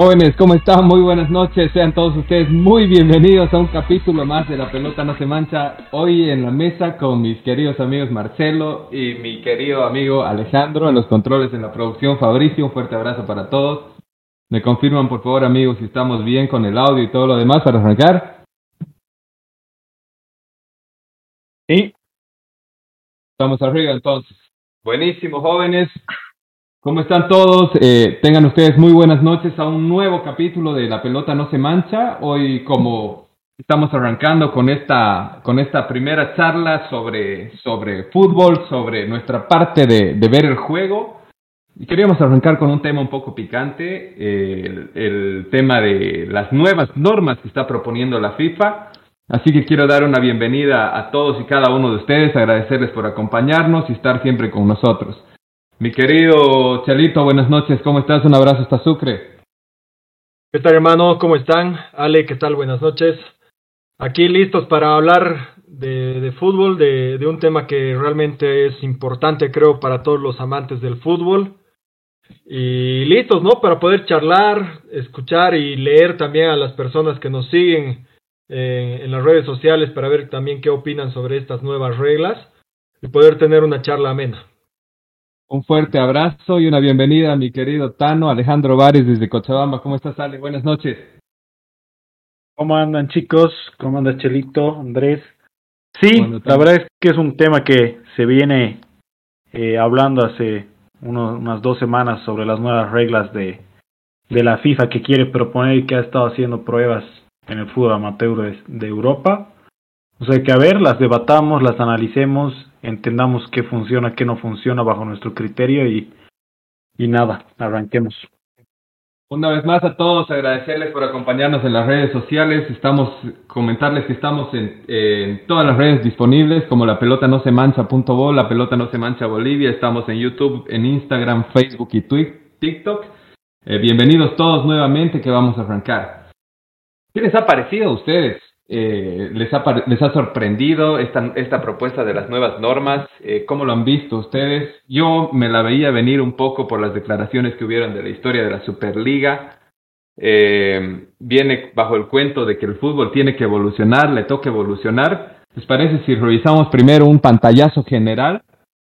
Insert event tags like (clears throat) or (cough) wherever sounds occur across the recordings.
Jóvenes, ¿cómo están? Muy buenas noches. Sean todos ustedes muy bienvenidos a un capítulo más de La Pelota No Se Mancha. Hoy en la mesa con mis queridos amigos Marcelo y mi querido amigo Alejandro en los controles en la producción. Fabricio, un fuerte abrazo para todos. Me confirman, por favor, amigos, si estamos bien con el audio y todo lo demás para arrancar. Sí. Estamos arriba entonces. Buenísimo, jóvenes. ¿Cómo están todos? Eh, tengan ustedes muy buenas noches a un nuevo capítulo de La pelota no se mancha. Hoy como estamos arrancando con esta, con esta primera charla sobre, sobre fútbol, sobre nuestra parte de, ver el juego. Y queríamos arrancar con un tema un poco picante, el tema de las nuevas normas que está proponiendo la FIFA. Así que quiero dar una bienvenida a todos y cada uno de ustedes, agradecerles por acompañarnos y estar siempre con nosotros. Mi querido Chalito, buenas noches, ¿cómo estás? Un abrazo hasta Sucre. ¿Qué tal hermano? ¿Cómo están? Ale, ¿qué tal? Buenas noches. Aquí listos para hablar de, fútbol, de, de, un tema que realmente es importante creo para todos los amantes del fútbol. Y listos, ¿no? Para poder charlar, escuchar y leer también a las personas que nos siguen eh, en las redes sociales para ver también qué opinan sobre estas nuevas reglas y poder tener una charla amena. Un fuerte abrazo y una bienvenida a mi querido Tano Alejandro Vares desde Cochabamba. ¿Cómo estás, Ale? Buenas noches. ¿Cómo andan, chicos? ¿Cómo anda Chelito, Andrés? Sí, la verdad es que es un tema que se viene eh, hablando hace uno, unas dos semanas sobre las nuevas reglas de, de la FIFA que quiere proponer y que ha estado haciendo pruebas en el fútbol amateur de, de Europa. O sea que a ver, las debatamos, las analicemos, entendamos qué funciona, qué no funciona bajo nuestro criterio y, y nada, arranquemos. Una vez más a todos agradecerles por acompañarnos en las redes sociales. Estamos comentarles que estamos en, en todas las redes disponibles como la pelota no se mancha punto bo, la pelota no se mancha Bolivia. Estamos en YouTube, en Instagram, Facebook y TikTok. Eh, bienvenidos todos nuevamente que vamos a arrancar. ¿Qué les ha parecido a ustedes? Eh, les, ha, ¿Les ha sorprendido esta, esta propuesta de las nuevas normas? Eh, ¿Cómo lo han visto ustedes? Yo me la veía venir un poco por las declaraciones que hubieron de la historia de la Superliga. Eh, viene bajo el cuento de que el fútbol tiene que evolucionar, le toca evolucionar. ¿Les parece si revisamos primero un pantallazo general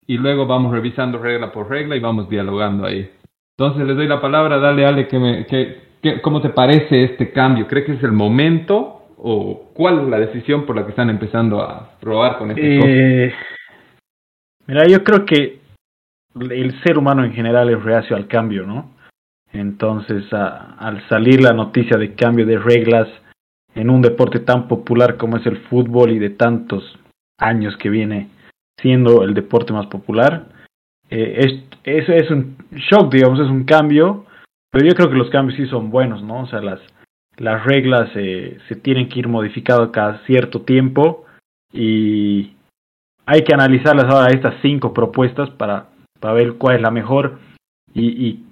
y luego vamos revisando regla por regla y vamos dialogando ahí? Entonces les doy la palabra, dale Ale, que me, que, que, ¿cómo te parece este cambio? ¿Cree que es el momento o cuál es la decisión por la que están empezando a probar con este eh, Mira, yo creo que el ser humano en general es reacio al cambio, ¿no? Entonces, al salir la noticia de cambio de reglas en un deporte tan popular como es el fútbol y de tantos años que viene siendo el deporte más popular, eh, es, es un shock, digamos, es un cambio, pero yo creo que los cambios sí son buenos, ¿no? O sea, las, las reglas se tienen que ir modificando cada cierto tiempo y hay que analizarlas ahora estas cinco propuestas para, para ver cuál es la mejor y, y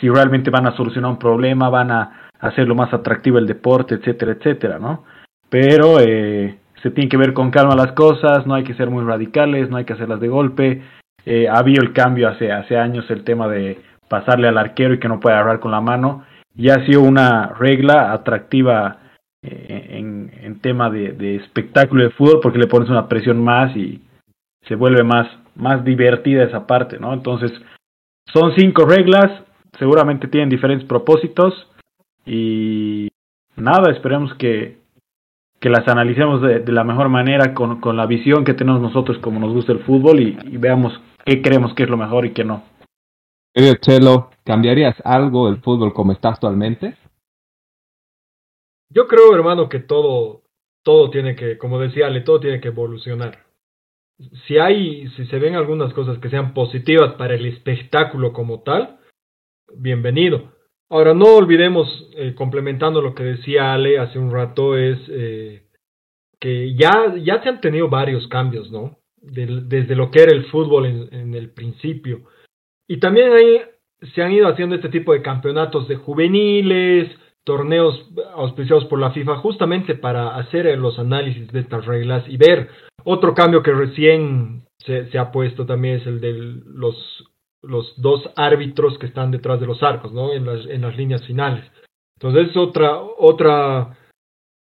si realmente van a solucionar un problema, van a hacerlo más atractivo el deporte, etcétera, etcétera, ¿no? Pero eh, se tiene que ver con calma las cosas, no hay que ser muy radicales, no hay que hacerlas de golpe. Eh, el cambio hace, hace años el tema de pasarle al arquero y que no puede agarrar con la mano ya ha sido una regla atractiva eh, en, en, tema de, de, espectáculo de fútbol porque le pones una presión más y se vuelve más, más divertida esa parte, ¿no? Entonces, son cinco reglas, seguramente tienen diferentes propósitos y nada, esperemos que, que las analicemos de, de la mejor manera con, con, la visión que tenemos nosotros como nos gusta el fútbol y, veamos qué creemos que es lo mejor y qué no. Querido Chelo, ¿cambiarías algo el fútbol como está actualmente? Yo creo, hermano, que todo, todo tiene que, como decía Ale, todo tiene que evolucionar. Si hay, si se ven algunas cosas que sean positivas para el espectáculo como tal, bienvenido. Ahora, no olvidemos, eh, complementando lo que decía Ale hace un rato, es eh, que ya, ya se han tenido varios cambios, ¿no? Desde lo que era el fútbol en, en el principio. Y también ahí se han ido haciendo este tipo de campeonatos de juveniles, torneos auspiciados por la FIFA, justamente para hacer los análisis de estas reglas y ver. Otro cambio que recién se, se ha puesto también es el de los, los dos árbitros que están detrás de los arcos, ¿no? En las, en las líneas finales. Entonces es otra, otra,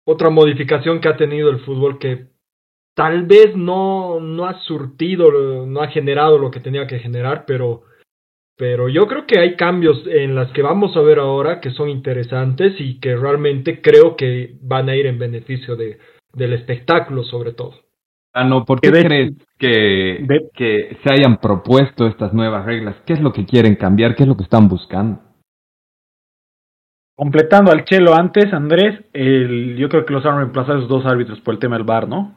otra modificación que ha tenido el fútbol que tal vez no, no ha surtido, no ha generado lo que tenía que generar, pero, pero yo creo que hay cambios en las que vamos a ver ahora que son interesantes y que realmente creo que van a ir en beneficio de, del espectáculo sobre todo. Ah, no, ¿por qué crees que, que se hayan propuesto estas nuevas reglas? ¿Qué es lo que quieren cambiar? ¿Qué es lo que están buscando? Completando al Chelo antes, Andrés, el, yo creo que los han reemplazado esos dos árbitros por el tema del VAR, ¿no?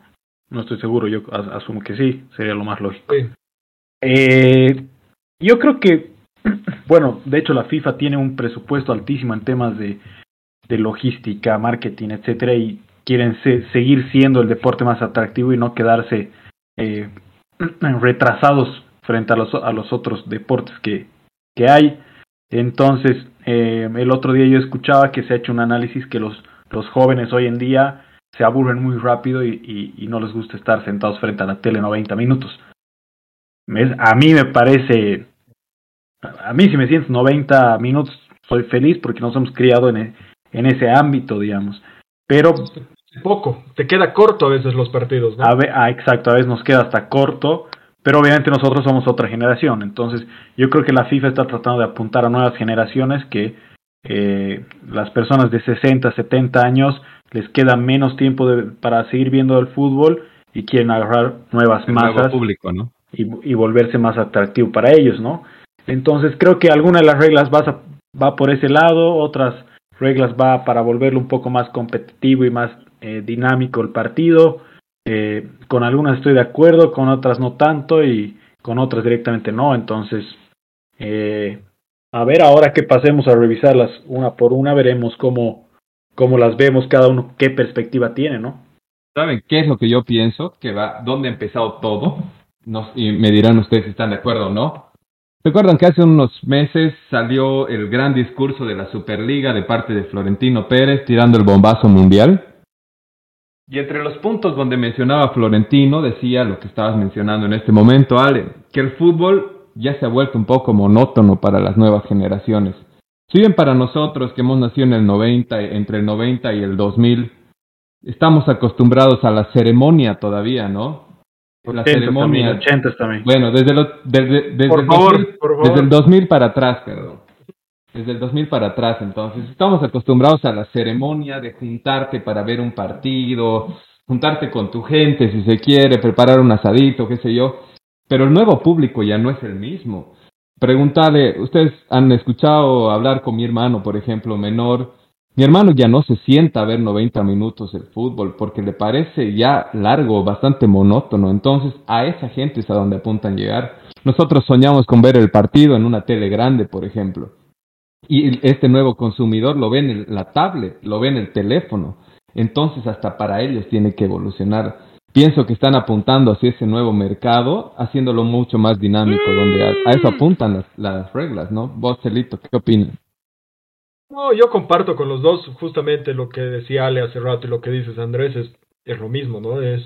No estoy seguro, yo asumo que sí, sería lo más lógico. Eh, yo creo que, (clears throat) bueno, de hecho la FIFA tiene un presupuesto altísimo en temas de, de logística, marketing, etcétera, y quieren seguir siendo el deporte más atractivo y no quedarse eh, (clears throat) retrasados frente a los, a los otros deportes que, que hay. Entonces, eh, el otro día yo escuchaba que se ha hecho un análisis que los, los jóvenes hoy en día se aburren muy rápido y, y, no les gusta estar sentados frente a la tele 90 minutos. A mí me parece, a mí si me siento 90 minutos, soy feliz porque nos hemos criado en, en ese ámbito, digamos. Pero poco, te queda corto a veces los partidos, ¿no? A ah, exacto, a veces nos queda hasta corto, pero obviamente nosotros somos otra generación, entonces yo creo que la FIFA está tratando de apuntar a nuevas generaciones que eh, las personas de 60, 70 años les queda menos tiempo para seguir viendo el fútbol y quieren agarrar nuevas masas público, ¿no? Y, volverse más atractivo para ellos, ¿no? Entonces creo que alguna de las reglas va, va por ese lado, otras reglas va para volverlo un poco más competitivo y más eh, dinámico el partido. Eh, con algunas estoy de acuerdo, con otras no tanto y con otras directamente no. Entonces, eh, a ver ahora que pasemos a revisarlas una por una, veremos cómo, cómo las vemos cada uno, qué perspectiva tiene, ¿no? ¿Saben qué es lo que yo pienso? Que va, dónde ha empezado todo. No, y me dirán ustedes si están de acuerdo o no. Recuerdan que hace unos meses salió el gran discurso de la Superliga de parte de Florentino Pérez tirando el bombazo mundial. Y entre los puntos donde mencionaba Florentino, decía lo que estabas mencionando en este momento, Ale, que el fútbol ya se ha vuelto un poco monótono para las nuevas generaciones. Si bien para nosotros que hemos nacido en el 90, entre el 90 y el 2000, estamos acostumbrados a la ceremonia todavía, ¿no? La ceremonia. También, Bueno, desde, lo, desde, desde, el 2000, desde el 2000 para atrás, perdón. Desde el 2000 para atrás, entonces estamos acostumbrados a la ceremonia de juntarte para ver un partido, juntarte con tu gente si se quiere, preparar un asadito, qué sé yo, pero el nuevo público ya no es el mismo. Preguntarle, ustedes han escuchado hablar con mi hermano, por ejemplo, menor, mi hermano ya no se sienta a ver 90 minutos el fútbol porque le parece ya largo, bastante monótono. Entonces a esa gente es a donde apuntan llegar. Nosotros soñamos con ver el partido en una tele grande, por ejemplo. Y este nuevo consumidor lo ve en la tablet, lo ve en el teléfono. Entonces hasta para ellos tiene que evolucionar. Pienso que están apuntando hacia ese nuevo mercado, haciéndolo mucho más dinámico, donde a, eso apuntan las, reglas, ¿no? Vos, Celito, ¿qué opinas? No, yo comparto con los dos justamente lo que decía Ale hace rato y lo que dices Andrés, es, es lo mismo, ¿no? Es,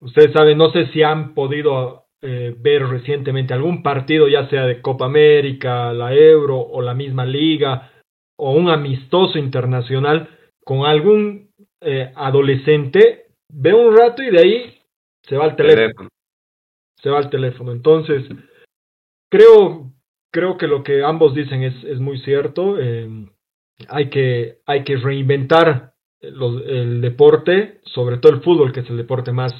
ustedes saben, no sé si han podido eh, ver recientemente algún partido, ya sea de Copa América, la Euro o la misma liga, o un amistoso internacional con algún eh, adolescente, ve un rato y de ahí se va al teléfono. Se va al teléfono. Entonces, creo, creo que lo que ambos dicen es, es muy cierto. Eh, hay, que, hay que reinventar el deporte, sobre todo el fútbol, que es el deporte más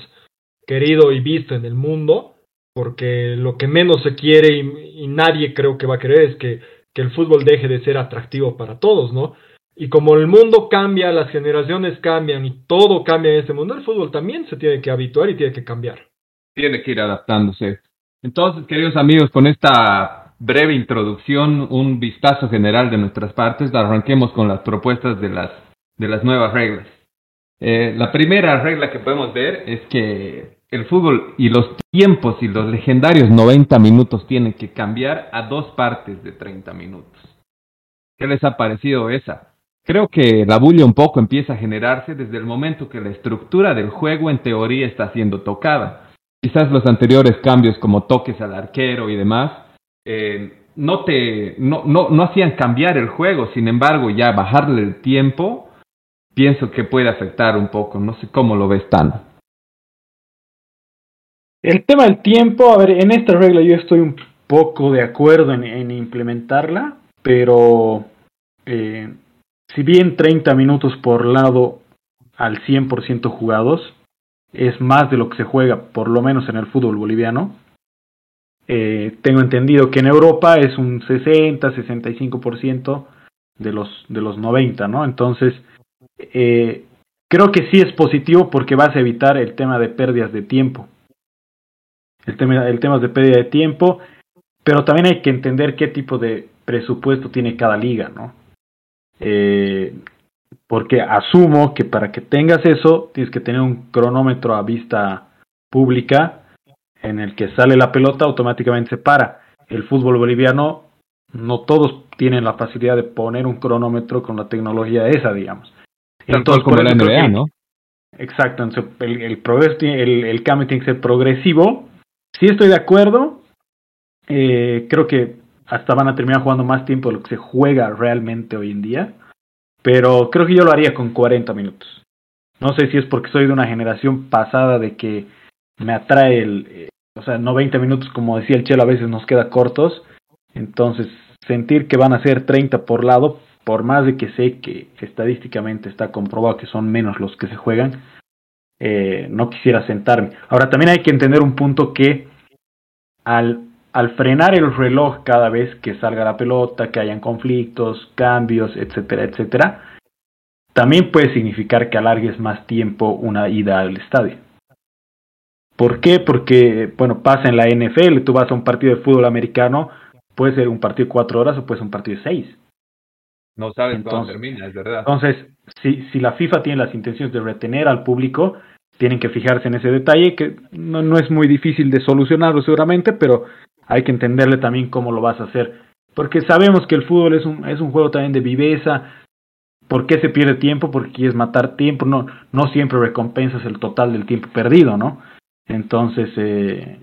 querido y visto en el mundo porque lo que menos se quiere y, nadie creo que va a querer es que, que, el fútbol deje de ser atractivo para todos, ¿no? Y como el mundo cambia, las generaciones cambian y todo cambia en este mundo, el fútbol también se tiene que habituar y tiene que cambiar. Tiene que ir adaptándose. Entonces, queridos amigos, con esta breve introducción, un vistazo general de nuestras partes, arranquemos con las propuestas de las, de las nuevas reglas. Eh, la primera regla que podemos ver es que el fútbol y los tiempos y los legendarios 90 minutos tienen que cambiar a dos partes de 30 minutos. ¿Qué les ha parecido esa? Creo que la bulla un poco empieza a generarse desde el momento que la estructura del juego en teoría está siendo tocada. Quizás los anteriores cambios como toques al arquero y demás eh, no te no, no, no hacían cambiar el juego, sin embargo, ya bajarle el tiempo, pienso que puede afectar un poco. No sé cómo lo ves tan. El tema del tiempo, a ver, en esta regla yo estoy un poco de acuerdo en, implementarla, pero eh, si bien 30 minutos por lado al 100% jugados es más de lo que se juega, por lo menos en el fútbol boliviano, eh, tengo entendido que en Europa es un 60, 65% de los, de los 90, ¿no? Entonces, eh, creo que sí es positivo porque vas a evitar el tema de pérdidas de tiempo. El tema, el tema de pérdida de tiempo, pero también hay que entender qué tipo de presupuesto tiene cada liga, ¿no? Eh, porque asumo que para que tengas eso tienes que tener un cronómetro a vista pública en el que sale la pelota, automáticamente se para. El fútbol boliviano, no todos tienen la facilidad de poner un cronómetro con la tecnología esa, digamos. Entonces, como la NBA, ¿no? Exacto, el, el, el, cambio tiene que ser progresivo. Sí estoy de acuerdo. Eh, creo que hasta van a terminar jugando más tiempo de lo que se juega realmente hoy en día. Pero creo que yo lo haría con 40 minutos. No sé si es porque soy de una generación pasada de que me atrae el, eh, o sea, 90 minutos, como decía el Chelo, a veces nos queda cortos. Entonces, sentir que van a ser 30 por lado, por más de que sé que estadísticamente está comprobado que son menos los que se juegan, eh, no quisiera sentarme. Ahora, también hay que entender un punto que al, al frenar el reloj cada vez que salga la pelota, que hayan conflictos, cambios, etcétera, etcétera, también puede significar que alargues más tiempo una ida al estadio. ¿Por qué? Porque, bueno, pasa en la NFL, tú vas a un partido de fútbol americano, puede ser un partido de cuatro horas o puede ser un partido de seis. No sabes cuándo termina, es verdad. Entonces, si, si la FIFA tiene las intenciones de retener al público, tienen que fijarse en ese detalle, que no, no es muy difícil de solucionarlo seguramente, pero hay que entenderle también cómo lo vas a hacer. Porque sabemos que el fútbol es un, es un juego también de viveza. ¿Por qué se pierde tiempo? Porque quieres matar tiempo. No, no siempre recompensas el total del tiempo perdido, ¿no? Entonces, eh,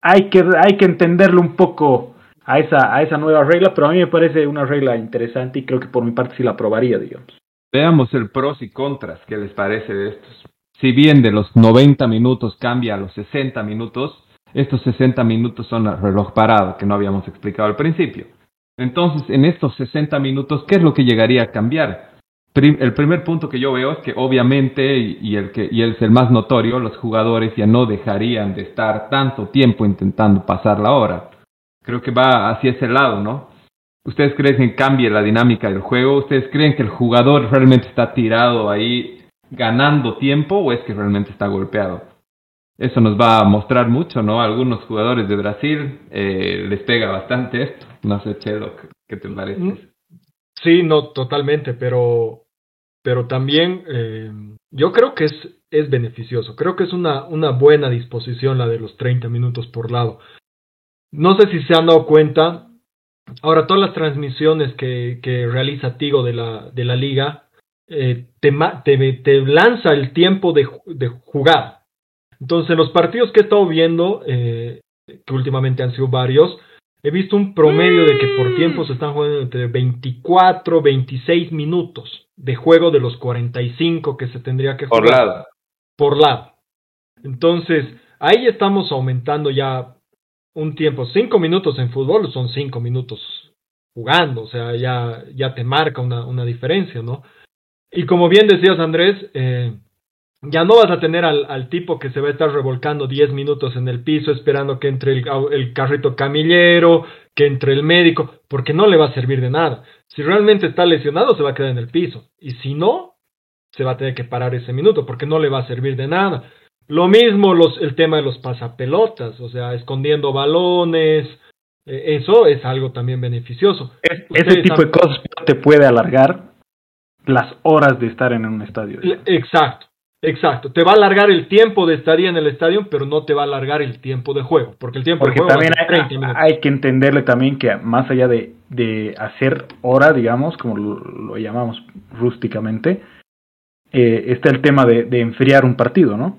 hay, que, hay que entenderlo un poco a esa, a esa nueva regla, pero a mí me parece una regla interesante y creo que por mi parte sí la aprobaría, digamos. Veamos el pros y contras, ¿qué les parece de estos? Si bien de los 90 minutos cambia a los 60 minutos, estos 60 minutos son el reloj parado, que no habíamos explicado al principio. Entonces, en estos 60 minutos, ¿qué es lo que llegaría a cambiar? El primer punto que yo veo es que obviamente, y, el que y es el más notorio, los jugadores ya no dejarían de estar tanto tiempo intentando pasar la hora. Creo que va hacia ese lado, ¿no? ¿Ustedes creen que cambie la dinámica del juego? ¿Ustedes creen que el jugador realmente está tirado ahí ganando tiempo o es que realmente está golpeado? Eso nos va a mostrar mucho, ¿no? algunos jugadores de Brasil eh, les pega bastante esto. No sé, Chelo, ¿qué te parece? Sí, no, totalmente, pero pero también eh, yo creo que es, es beneficioso. Creo que es una, una buena disposición la de los 30 minutos por lado. No sé si se han dado cuenta, ahora todas las transmisiones que, que realiza Tigo de la, de la liga eh, te, te, te, lanza el tiempo de, de, jugar. Entonces, los partidos que he estado viendo, eh, que últimamente han sido varios, he visto un promedio de que por tiempo se están jugando entre 24, 26 minutos de juego de los 45 que se tendría que jugar. Por lado. Por lado. Entonces, ahí estamos aumentando ya un tiempo. Cinco minutos en fútbol son cinco minutos jugando, o sea, ya, ya te marca una, una diferencia, ¿no? Y como bien decías, Andrés, eh, ya no vas a tener al, al, tipo que se va a estar revolcando 10 minutos en el piso esperando que entre el, el, carrito camillero, que entre el médico, porque no le va a servir de nada. Si realmente está lesionado, se va a quedar en el piso. Y si no, se va a tener que parar ese minuto, porque no le va a servir de nada. Lo mismo los, el tema de los pasapelotas, o sea, escondiendo balones, eh, eso es algo también beneficioso. ese tipo de cosas te puede alargar las horas de estar en un estadio. Exacto. Exacto, te va a alargar el tiempo de estadía en el estadio, pero no te va a alargar el tiempo de juego, porque el tiempo de juego también hay, que entenderle también que más allá de, de hacer hora, digamos, como lo, llamamos rústicamente, eh, está el tema de, de, enfriar un partido, ¿no?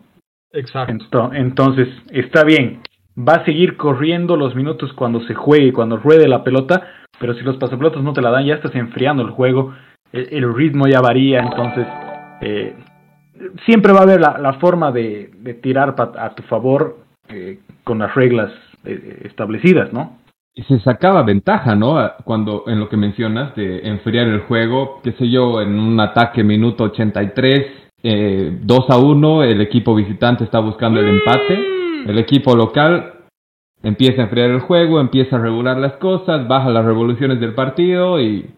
Exacto. entonces, está bien, va a seguir corriendo los minutos cuando se juegue, cuando ruede la pelota, pero si los pasapelotas no te la dan, ya estás enfriando el juego, el, ritmo ya varía, entonces eh, siempre va a haber la, forma de, tirar a tu favor eh, con las reglas eh, establecidas, ¿no? Y se sacaba ventaja, ¿no? Cuando en lo que mencionas de enfriar el juego, qué sé yo, en un ataque minuto 83, eh, 2 a 1, el equipo visitante está buscando el empate, mm. el equipo local empieza a enfriar el juego, empieza a regular las cosas, baja las revoluciones del partido y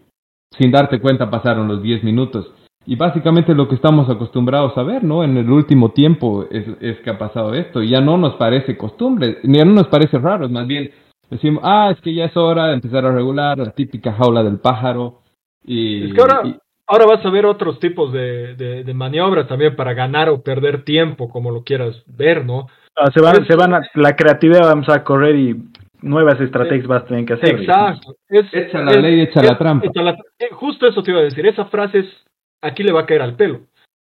sin darte cuenta pasaron los 10 minutos. Y básicamente lo que estamos acostumbrados a ver, ¿no? En el último tiempo es, es que ha pasado esto. Y ya no nos parece costumbre, ya no nos parece raro, más bien decimos, ah, es que ya es hora de empezar a regular la típica jaula del pájaro. Y, es que ahora, ahora vas a ver otros tipos de, de, maniobras también para ganar o perder tiempo, como lo quieras ver, ¿no? Ah, se van, se van a, la creatividad vamos a correr y nuevas estrategias vas a tener que hacer. Exacto. echa la ley, echa la trampa. Eh, justo eso te iba a decir. Esa frase es aquí le va a caer al pelo.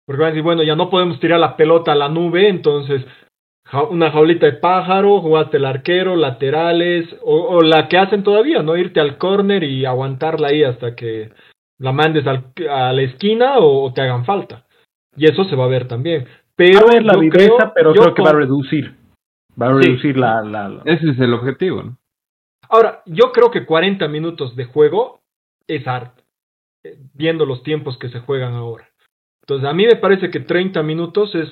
Porque van a decir, bueno, ya no podemos tirar la pelota a la nube, entonces una jaulita de pájaro, jugaste el arquero, laterales, o, la que hacen todavía, ¿no? Irte al córner y aguantarla ahí hasta que la mandes a la esquina o, te hagan falta. Y eso se va a ver también. Pero va a ver la viveza, pero creo que va a reducir. Va a reducir la, la, Ese es el objetivo, ¿no? Ahora, yo creo que 40 minutos de juego es arte viendo los tiempos que se juegan ahora. Entonces, a mí me parece que 30 minutos es,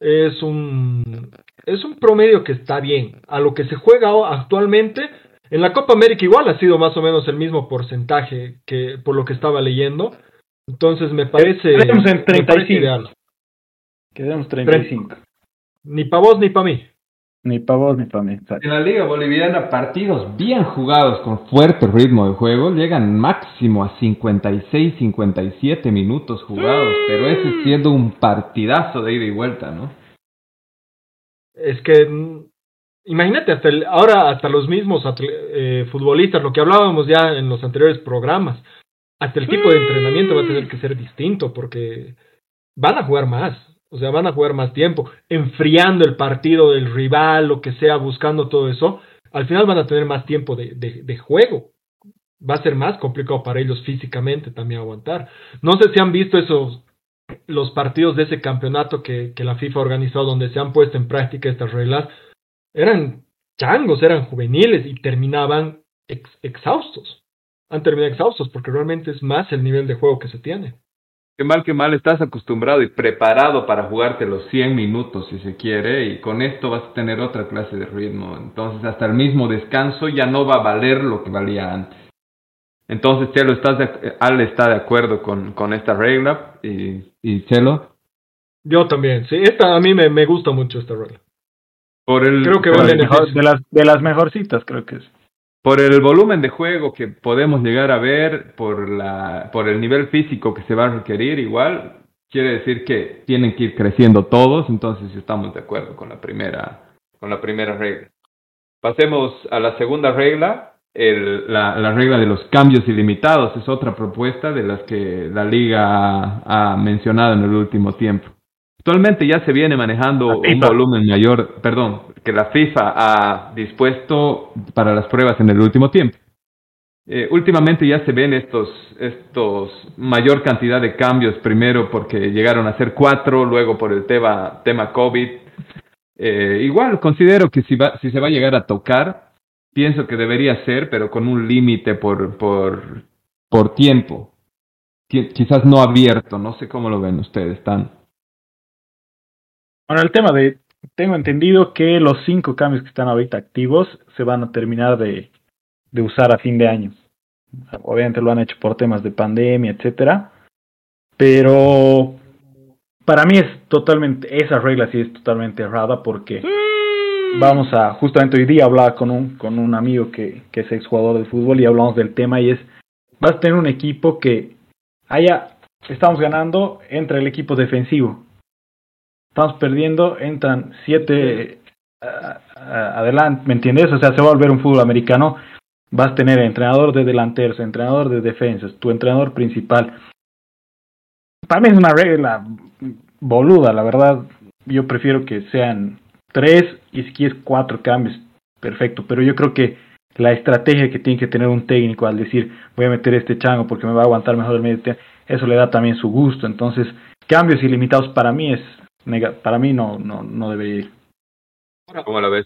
es, un, es un promedio que está bien. A lo que se juega actualmente, en la Copa América igual ha sido más o menos el mismo porcentaje que por lo que estaba leyendo. Entonces, me parece, en 35. ideal. Quedemos 35. Ni para vos ni para mí. Ni para vos ni para mí. En la Liga Boliviana, partidos bien jugados con fuerte ritmo de juego llegan máximo a 56, 57 minutos jugados, pero ese siendo un partidazo de ida y vuelta, ¿no? Es que mm, imagínate, hasta ahora hasta los mismos eh, futbolistas, lo que hablábamos ya en los anteriores programas, hasta el tipo de entrenamiento va a tener que ser distinto porque van a jugar más. O sea, van a jugar más tiempo, enfriando el partido del rival, lo que sea, buscando todo eso. Al final van a tener más tiempo de, de, juego. Va a ser más complicado para ellos físicamente también aguantar. No sé si han visto esos los partidos de ese campeonato que, que la FIFA organizó donde se han puesto en práctica estas reglas. Eran changos, eran juveniles y terminaban exhaustos. Han terminado exhaustos porque realmente es más el nivel de juego que se tiene. Qué mal, qué mal, estás acostumbrado y preparado para jugarte los 100 minutos si se quiere y con esto vas a tener otra clase de ritmo. Entonces hasta el mismo descanso ya no va a valer lo que valía antes. Entonces, Chelo, ¿estás de, Al está de acuerdo con, con esta regla y, y Chelo. Yo también, sí, esta a mí me, me gusta mucho esta regla. Por el, creo que de, las, de las mejorcitas, creo que es por el volumen de juego que podemos llegar a ver, por, la, por el nivel físico que se va a requerir, igual quiere decir que tienen que ir creciendo todos, entonces estamos de acuerdo con la primera, con la primera regla. Pasemos a la segunda regla, el, la, la, regla de los cambios ilimitados, es otra propuesta de las que la liga ha mencionado en el último tiempo. Actualmente ya se viene manejando un volumen mayor, perdón, que la FIFA ha dispuesto para las pruebas en el último tiempo. Eh, últimamente ya se ven estos, estos mayor cantidad de cambios, primero porque llegaron a ser cuatro, luego por el tema, tema COVID. Eh, igual considero que si, va, si se va a llegar a tocar, pienso que debería ser, pero con un límite por, por, por tiempo. Quizás no abierto, no sé cómo lo ven ustedes, tan. Bueno, el tema de, tengo entendido que los cinco cambios que están ahorita activos se van a terminar de, de usar a fin de año. Obviamente lo han hecho por temas de pandemia, etcétera. Pero para mí es totalmente, esa regla sí es totalmente errada porque vamos a, justamente hoy día hablaba con un, con un amigo que, que es exjugador de fútbol y hablamos del tema y es, vas a tener un equipo que haya, estamos ganando, entre el equipo defensivo estamos perdiendo, entran siete adelante, ¿me entiendes? O sea, se va a volver un fútbol americano. Vas a tener entrenador de delanteros, entrenador de defensas, tu entrenador principal. Para mí es una regla boluda, la verdad. Yo prefiero que sean tres y si quieres cuatro cambios. perfecto, pero yo creo que la estrategia que tiene que tener un técnico al decir voy a meter este chango porque me va a aguantar mejor el medio eso le da también su gusto. Entonces, cambios ilimitados para mí es para mí no, no, no debería ir. ¿Cómo lo ves?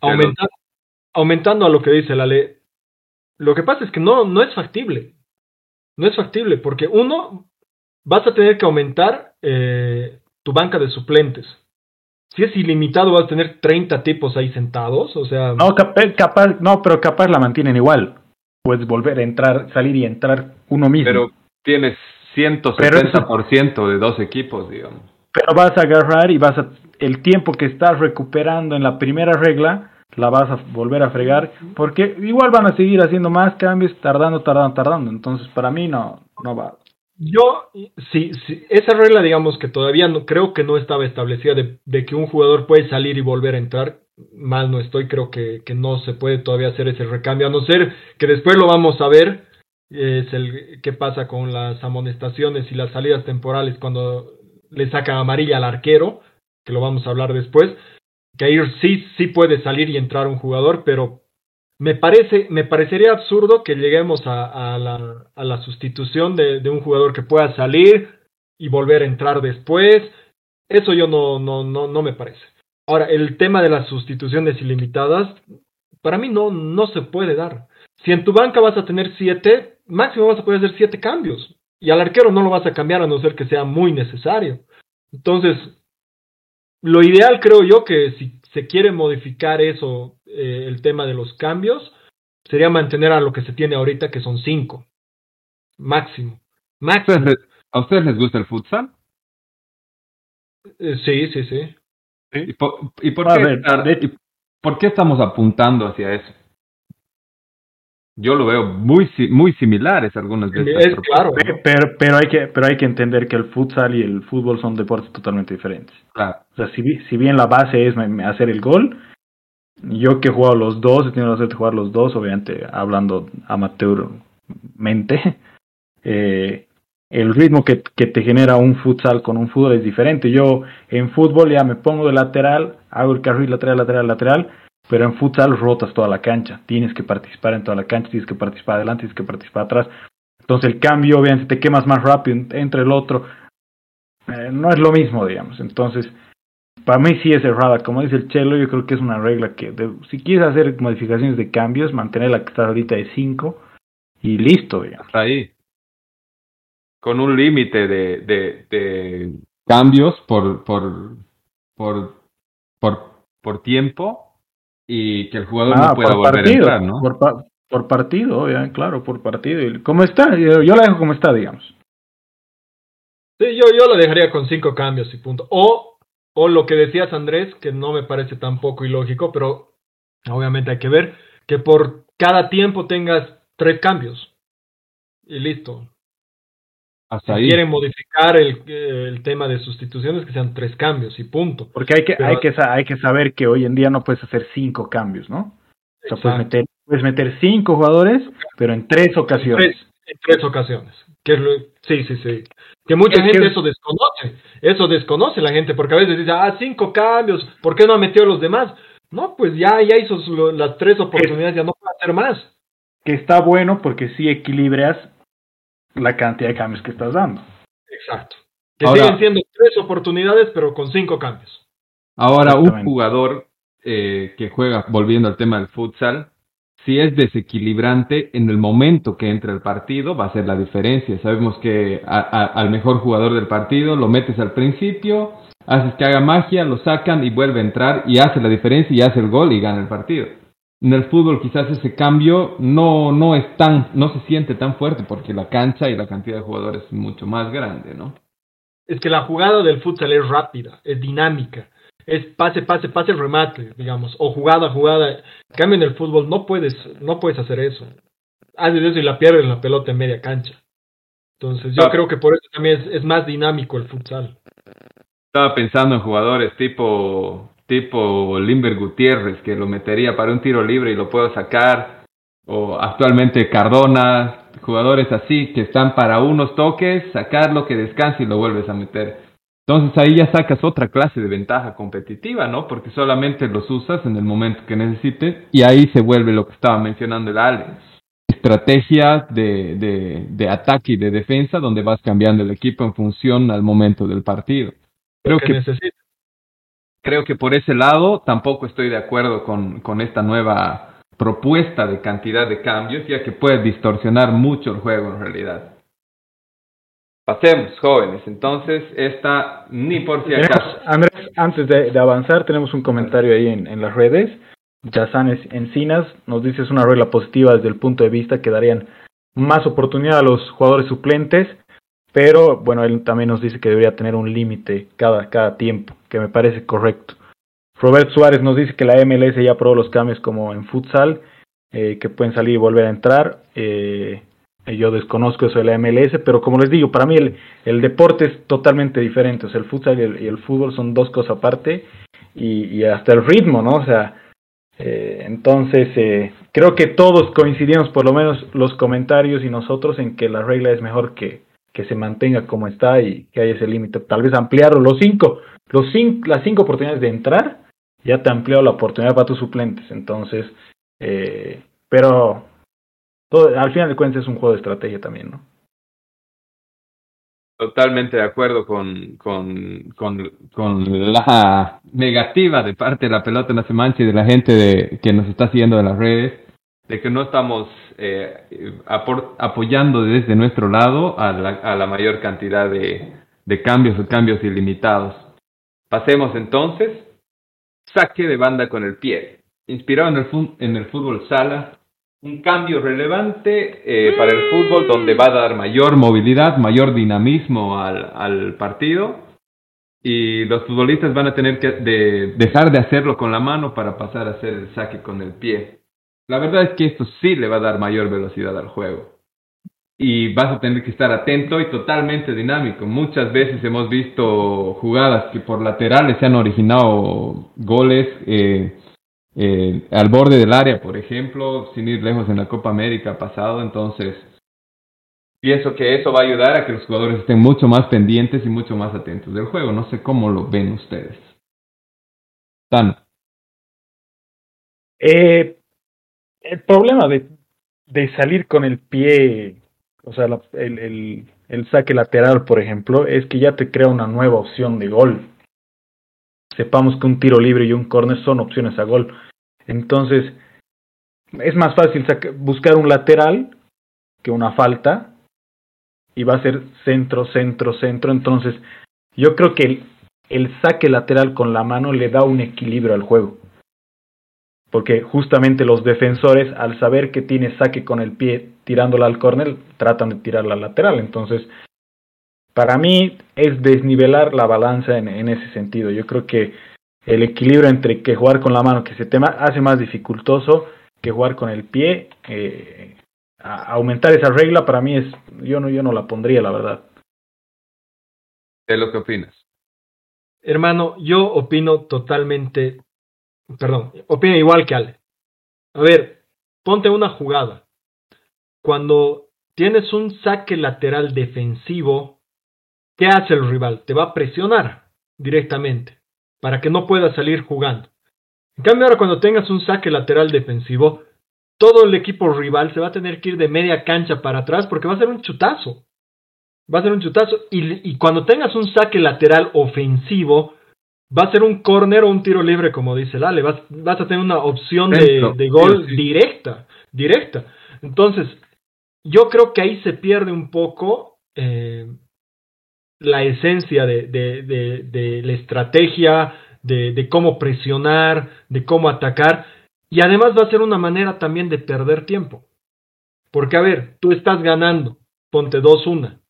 aumentando a lo que dice la ley, lo que pasa es que no, no es factible. No es factible porque uno, vas a tener que aumentar eh, tu banca de suplentes. Si es ilimitado, vas a tener 30 tipos ahí sentados, o sea... No, capaz, no, pero capaz la mantienen igual. Puedes volver a entrar, salir y entrar uno mismo. Pero tienes 170% de dos equipos, digamos. Pero vas a agarrar y vas a... El tiempo que estás recuperando en la primera regla, la vas a volver a fregar, porque igual van a seguir haciendo más cambios, tardando, tardando, tardando. Entonces, para mí no, no va. Yo, sí, sí, esa regla, digamos que todavía no, creo que no estaba establecida de, que un jugador puede salir y volver a entrar. Mal no estoy, creo que, que no se puede todavía hacer ese recambio, a no ser que después lo vamos a ver. Es el qué pasa con las amonestaciones y las salidas temporales cuando le sacan amarilla al arquero, que lo vamos a hablar después. Que ahí sí, sí puede salir y entrar un jugador, pero me parece, me parecería absurdo que lleguemos a, la, a la, sustitución de, de, un jugador que pueda salir y volver a entrar después. Eso yo no, no, no, no me parece. Ahora, el tema de las sustituciones ilimitadas, para mí no, no se puede dar. Si en tu banca vas a tener siete, máximo vas a poder hacer siete cambios. Y al arquero no lo vas a cambiar a no ser que sea muy necesario. Entonces, lo ideal creo yo que si se quiere modificar eso eh, el tema de los cambios, sería mantener a lo que se tiene ahorita, que son cinco. Máximo. Máximo. ¿A ustedes les gusta el futsal? Eh, sí, sí, sí. ¿Y por, qué, por qué estamos apuntando hacia eso? Yo lo veo muy muy similares algunas veces. Es claro. Pero, pero, hay que, pero hay que entender que el futsal y el fútbol son deportes totalmente diferentes. Claro. O sea, si, si bien la base es hacer el gol, yo que he jugado los dos, he tenido la suerte de jugar los dos, obviamente hablando amateurmente, (laughs) eh, el ritmo que, que, te genera un futsal con un fútbol es diferente. Yo en fútbol ya me pongo de lateral, hago el carril lateral, lateral, lateral, pero en futsal rotas toda la cancha. Tienes que participar en toda la cancha, tienes que participar adelante, tienes que participar atrás. Entonces el cambio, obviamente, te quemas más rápido entre el otro. Eh, no es lo mismo, digamos. Entonces, para mí sí es errada. Como dice el Chelo, yo creo que es una regla que si quieres hacer modificaciones de cambios, mantener la que está ahorita de 5 y listo, digamos. Ahí. Con un límite de, de, de, cambios por, por, por tiempo y que el jugador no ah, pueda volver a entrar, ¿no? Por, por partido, claro, por partido. ¿Cómo está? Yo, yo la dejo como está, digamos. Sí, yo, yo la dejaría con cinco cambios y punto. O o lo que decías, Andrés, que no me parece tampoco ilógico, pero obviamente hay que ver que por cada tiempo tengas tres cambios. Y listo. Hasta si quieren modificar el, el, tema de sustituciones, que sean tres cambios y punto. Porque hay que, hay, que, hay que saber que hoy en día no puedes hacer cinco cambios, ¿no? O sea, puedes meter, puedes meter cinco jugadores, pero en tres ocasiones. en tres ocasiones. Que sí, sí, sí. Que mucha gente eso desconoce. Eso desconoce la gente, porque a veces dice, ah, cinco cambios, ¿por qué no ha metido los demás? No, pues ya, ya hizo las tres oportunidades, ya no puede hacer más. Que está bueno porque sí equilibras la cantidad de cambios que estás dando. Exacto. Que siguen siendo tres oportunidades, pero con cinco cambios. Ahora, un jugador eh, que juega, volviendo al tema del futsal, si es desequilibrante en el momento que entra el partido, va a ser la diferencia. Sabemos que al mejor jugador del partido lo metes al principio, haces que haga magia, lo sacan y vuelve a entrar y hace la diferencia y hace el gol y gana el partido. En el fútbol quizás ese cambio no, no es tan, no se siente tan fuerte porque la cancha y la cantidad de jugadores es mucho más grande, ¿no? Es que la jugada del futsal es rápida, es dinámica es pase, pase, pase el remate, digamos, o jugada, jugada. cambio en el fútbol no puedes, no puedes hacer eso. Haces eso y la pierdes la pelota en media cancha. Entonces yo ah. creo que por eso también es, más dinámico el futsal. Estaba pensando en jugadores tipo tipo Limber Gutiérrez, que lo metería para un tiro libre y lo puedo sacar. O actualmente Cardona, jugadores así que están para unos toques, sacarlo, que descanse y lo vuelves a meter Entonces ahí ya sacas otra clase de ventaja competitiva, ¿no? Porque solamente los usas en el momento que necesites y ahí se vuelve lo que estaba mencionando el Ale. Estrategia de, de, de ataque y de defensa donde vas cambiando el equipo en función al momento del partido. Creo que, creo que por ese lado tampoco estoy de acuerdo con, con esta nueva propuesta de cantidad de cambios, ya que puede distorsionar mucho el juego en realidad. Pasemos, jóvenes. Entonces, esta ni por si acaso. Andrés, antes de, avanzar, tenemos un comentario ahí en, en las redes. Yazán Encinas nos dice es una regla positiva desde el punto de vista que darían más oportunidad a los jugadores suplentes, pero bueno, él también nos dice que debería tener un límite cada, cada tiempo, que me parece correcto. Robert Suárez nos dice que la MLS ya aprobó los cambios como en futsal, eh, que pueden salir y volver a entrar. Eh, yo desconozco eso de la MLS, pero como les digo, para mí el, el deporte es totalmente diferente. O sea, el futsal y el, fútbol son dos cosas aparte y, y, hasta el ritmo, ¿no? O sea, eh, entonces eh, creo que todos coincidimos, por lo menos los comentarios y nosotros, en que la regla es mejor que, que se mantenga como está y que haya ese límite. Tal vez ampliarlo. Los cinco, los cinco, las cinco oportunidades de entrar, ya te ha ampliado la oportunidad para tus suplentes. Entonces, eh, pero al final de cuentas es un juego de estrategia también, ¿no? Totalmente de acuerdo con, con, con, con, la negativa de parte de la pelota no se mancha y de la gente de, que nos está siguiendo en las redes, de que no estamos eh, apoyando desde nuestro lado a la, a la mayor cantidad de, de cambios o cambios ilimitados. Pasemos entonces, saque de banda con el pie. Inspirado en el, fútbol sala, un cambio relevante eh, para el fútbol donde va a dar mayor movilidad, mayor dinamismo al, partido y los futbolistas van a tener que de dejar de hacerlo con la mano para pasar a hacer el saque con el pie. La verdad es que esto sí le va a dar mayor velocidad al juego. Y vas a tener que estar atento y totalmente dinámico. Muchas veces hemos visto jugadas que por laterales se han originado goles eh, eh, al borde del área, por ejemplo, sin ir lejos en la Copa América pasado. Entonces, pienso que eso va a ayudar a que los jugadores estén mucho más pendientes y mucho más atentos del juego. No sé cómo lo ven ustedes. Tan. Eh, el problema de, de salir con el pie, o sea, el, el, el saque lateral, por ejemplo, es que ya te crea una nueva opción de gol sepamos que un tiro libre y un córner son opciones a gol. Entonces, es más fácil buscar un lateral que una falta y va a ser centro, centro, centro. Entonces, yo creo que el, el saque lateral con la mano le da un equilibrio al juego. Porque justamente los defensores, al saber que tiene saque con el pie tirándola al córner, tratan de tirarla al lateral. Entonces, para mí es desnivelar la balanza en, en, ese sentido. Yo creo que el equilibrio entre que jugar con la mano, que se te hace más dificultoso que jugar con el pie, eh, aumentar esa regla para mí es, yo no, yo no la pondría, la verdad. ¿Qué es lo que opinas? Hermano, yo opino totalmente, perdón, opino igual que Ale. A ver, ponte una jugada. Cuando tienes un saque lateral defensivo, ¿qué hace el rival? Te va a presionar directamente para que no puedas salir jugando. En cambio, ahora cuando tengas un saque lateral defensivo, todo el equipo rival se va a tener que ir de media cancha para atrás porque va a ser un chutazo. Va a ser un chutazo. Y, cuando tengas un saque lateral ofensivo, va a ser un córner o un tiro libre, como dice Lale. Vas, vas a tener una opción de, gol directa. Directa. Entonces, yo creo que ahí se pierde un poco eh, la esencia de, la estrategia, de, de, cómo presionar, de cómo atacar, y además va a ser una manera también de perder tiempo. Porque, a ver, tú estás ganando, ponte 2-1,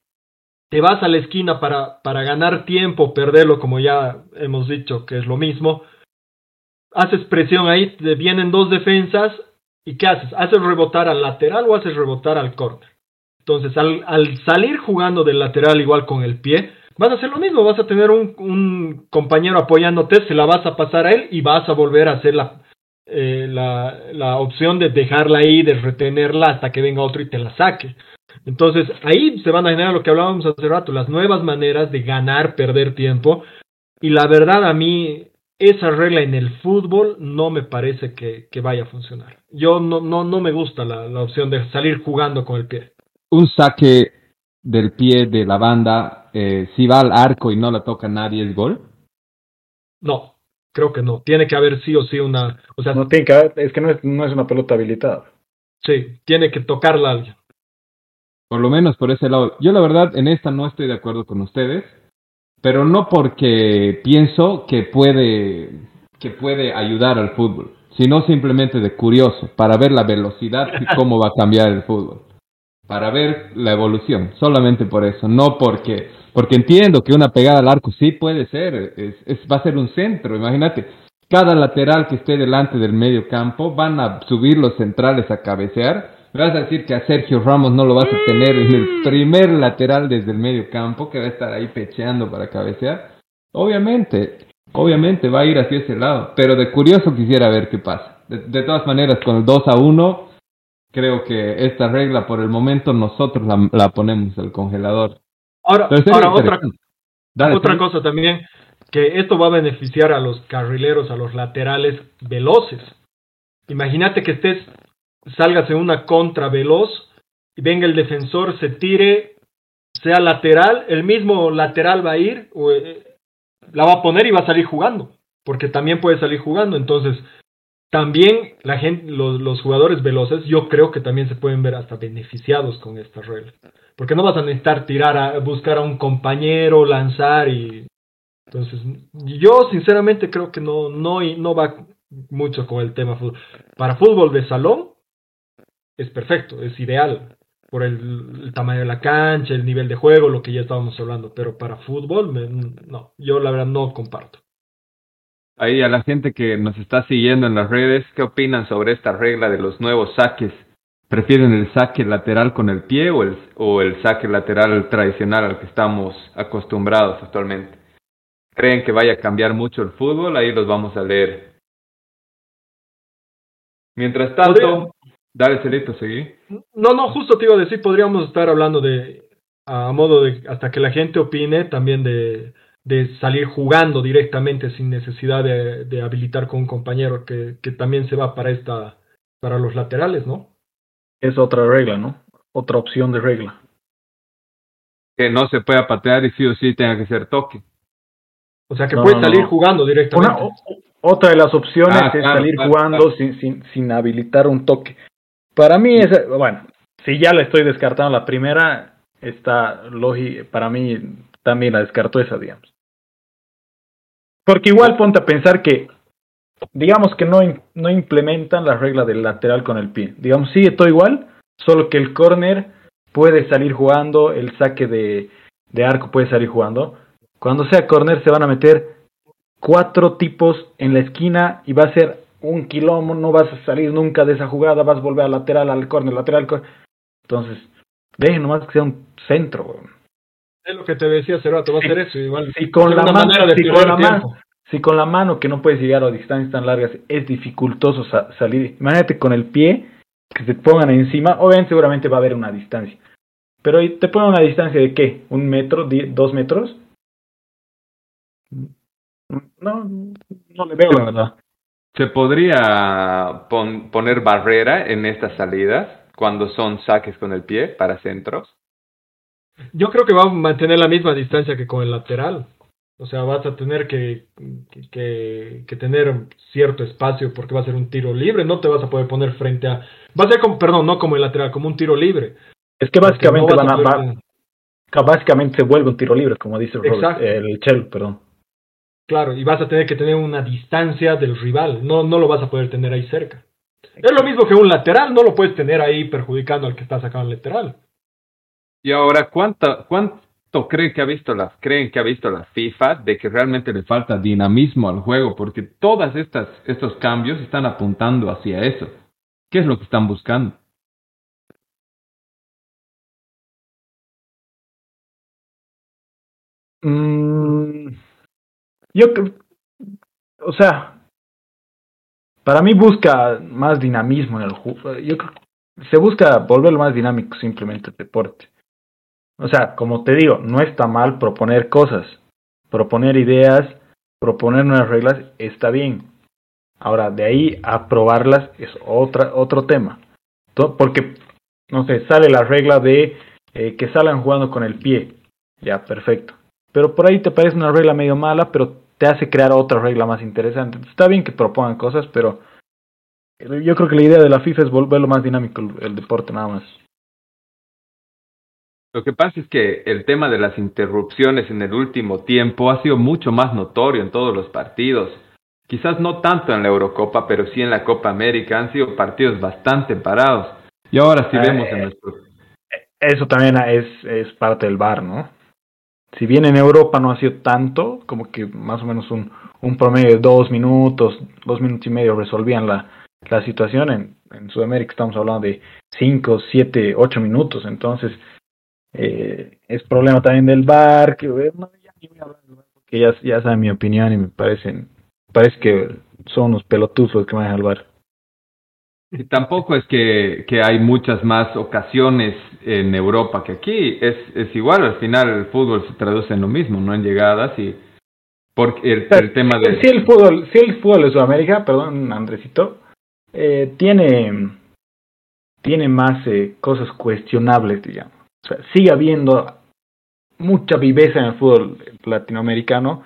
te vas a la esquina para, para ganar tiempo, perderlo, como ya hemos dicho que es lo mismo, haces presión ahí, te vienen dos defensas, ¿y qué haces? ¿Haces rebotar al lateral o haces rebotar al córner? Entonces, al, al, salir jugando del lateral igual con el pie, vas a hacer lo mismo, vas a tener un, un, compañero apoyándote, se la vas a pasar a él y vas a volver a hacer la, eh, la, la opción de dejarla ahí, de retenerla hasta que venga otro y te la saque. Entonces, ahí se van a generar lo que hablábamos hace rato, las nuevas maneras de ganar, perder tiempo. Y la verdad, a mí, esa regla en el fútbol no me parece que, que vaya a funcionar. Yo no, no, no me gusta la, la, opción de salir jugando con el pie. Un saque del pie de la banda, eh, si va al arco y no la toca nadie, ¿es gol? No, creo que no. Tiene que haber sí o sí una... O sea, no tiene que haber, es que no es, no es una pelota habilitada. Sí, tiene que tocarla alguien. Por lo menos por ese lado. Yo la verdad en esta no estoy de acuerdo con ustedes, pero no porque pienso que puede que puede ayudar al fútbol, sino simplemente de curioso, para ver la velocidad y (laughs) cómo va a cambiar el fútbol. Para ver la evolución, solamente por eso, no porque porque entiendo que una pegada al arco sí puede ser, es, es, va a ser un centro, imagínate, cada lateral que esté delante del medio campo van a subir los centrales a cabecear me vas a decir que a Sergio Ramos no lo vas a tener en el primer lateral desde el medio campo, que va a estar ahí pecheando para cabecear. Obviamente, obviamente va a ir hacia ese lado, pero de curioso quisiera ver qué pasa. De, todas maneras, con el 2 a 1, creo que esta regla por el momento nosotros la, la ponemos al congelador. Ahora, ahora otra, otra cosa también, que esto va a beneficiar a los carrileros, a los laterales veloces. Imagínate que estés salgas en una contra veloz y venga el defensor, se tire, sea lateral, el mismo lateral va a ir, o, eh, la va a poner y va a salir jugando, porque también puede salir jugando. Entonces, también la gente, los, los, jugadores veloces, yo creo que también se pueden ver hasta beneficiados con esta regla. Porque no vas a necesitar tirar a buscar a un compañero, lanzar y. Entonces, yo sinceramente creo que no, no, no va mucho con el tema fútbol. Para fútbol de salón, es perfecto, es ideal por el, tamaño de la cancha, el nivel de juego, lo que ya estábamos hablando, pero para fútbol, no, yo la verdad no comparto. Ahí a la gente que nos está siguiendo en las redes, ¿qué opinan sobre esta regla de los nuevos saques? ¿Prefieren el saque lateral con el pie o el, o el saque lateral tradicional al que estamos acostumbrados actualmente? ¿Creen que vaya a cambiar mucho el fútbol? Ahí los vamos a leer. Mientras tanto, Dale, Celito, seguí. No, no, justo te iba a decir, podríamos estar hablando de, a modo de, hasta que la gente opine, también de, de salir jugando directamente sin necesidad de, de habilitar con un compañero que, que, también se va para esta, para los laterales, ¿no? Es otra regla, ¿no? Otra opción de regla. Que no se pueda patear y sí o sí tenga que ser toque. O sea que puede salir jugando directamente. otra de las opciones ah, es salir jugando Sin, sin, sin habilitar un toque. Para mí es, bueno, si ya la estoy descartando la primera, está lógico, para mí también la descarto esa, digamos. Porque igual ponte a pensar que, digamos que no, no implementan la regla del lateral con el pie. Digamos, sigue todo igual, solo que el corner puede salir jugando, el saque de, de arco puede salir jugando. Cuando sea corner se van a meter cuatro tipos en la esquina y va a ser un kilómetro, no vas a salir nunca de esa jugada, vas a volver al lateral, al córner, lateral, córner. Entonces, dejen nomás que sea un centro, Es lo que te decía hace rato, va a ser eso igual. Si con, la mano, si, con la mano, si con la mano que no puedes llegar a distancias tan largas es dificultoso salir, imagínate con el pie que se pongan encima, obviamente seguramente va a haber una distancia. Pero te ponen una distancia de qué? ¿Un metro? ¿Dos metros? No, no le veo la verdad. ¿Se podría poner barrera en estas salidas cuando son saques con el pie para centros? Yo creo que va a mantener la misma distancia que con el lateral. O sea, vas a tener que, que, que, tener cierto espacio porque va a ser un tiro libre. No te vas a poder poner frente a. Va a ser como, perdón, no como el lateral, como un tiro libre. Es que básicamente van a. básicamente se vuelve un tiro libre, como dice el Chel, perdón. Claro, y vas a tener que tener una distancia del rival, no, no lo vas a poder tener ahí cerca. Es lo mismo que un lateral, no lo puedes tener ahí perjudicando al que está sacando el lateral. Y ahora, ¿cuánto, cuánto creen que ha visto la, creen que ha visto la FIFA de que realmente le falta dinamismo al juego? Porque todas estas estos cambios están apuntando hacia eso. ¿Qué es lo que están buscando? Mm, yo, o sea, para mí busca más dinamismo en el juego. Yo se busca volverlo más dinámico simplemente el deporte. O sea, como te digo, no está mal proponer cosas, proponer ideas, proponer nuevas reglas, está bien. Ahora, de ahí a probarlas es otra, otro tema. Porque, no sé, sale la regla de eh, que salgan jugando con el pie. Ya, perfecto. Pero por ahí te parece una regla medio mala, pero te hace crear otra regla más interesante. Está bien que propongan cosas, pero yo creo que la idea de la FIFA es volverlo más dinámico el, deporte nada más. Lo que pasa es que el tema de las interrupciones en el último tiempo ha sido mucho más notorio en todos los partidos. Quizás no tanto en la Eurocopa, pero sí en la Copa América han sido partidos bastante parados. Y ahora sí vemos en eh, nuestro... Eso también es, es parte del VAR, ¿no? Si bien en Europa no ha sido tanto, como que más o menos un, un promedio de dos minutos, dos minutos y medio resolvían la, la situación en, en Sudamérica estamos hablando de 5, 7, 8 minutos, entonces eh, es problema también del bar, que ya, ya, saben mi opinión y me parecen, parece que son los pelotudos que manejan el bar. Y tampoco es que, que hay muchas más ocasiones en Europa que aquí, es, es igual, al final el fútbol se traduce en lo mismo, no en llegadas y porque el, el tema de... Si el fútbol, si el fútbol de Sudamérica, perdón Andresito, eh, tiene, tiene más eh, cosas cuestionables, digamos. O sea, sigue habiendo mucha viveza en el fútbol latinoamericano.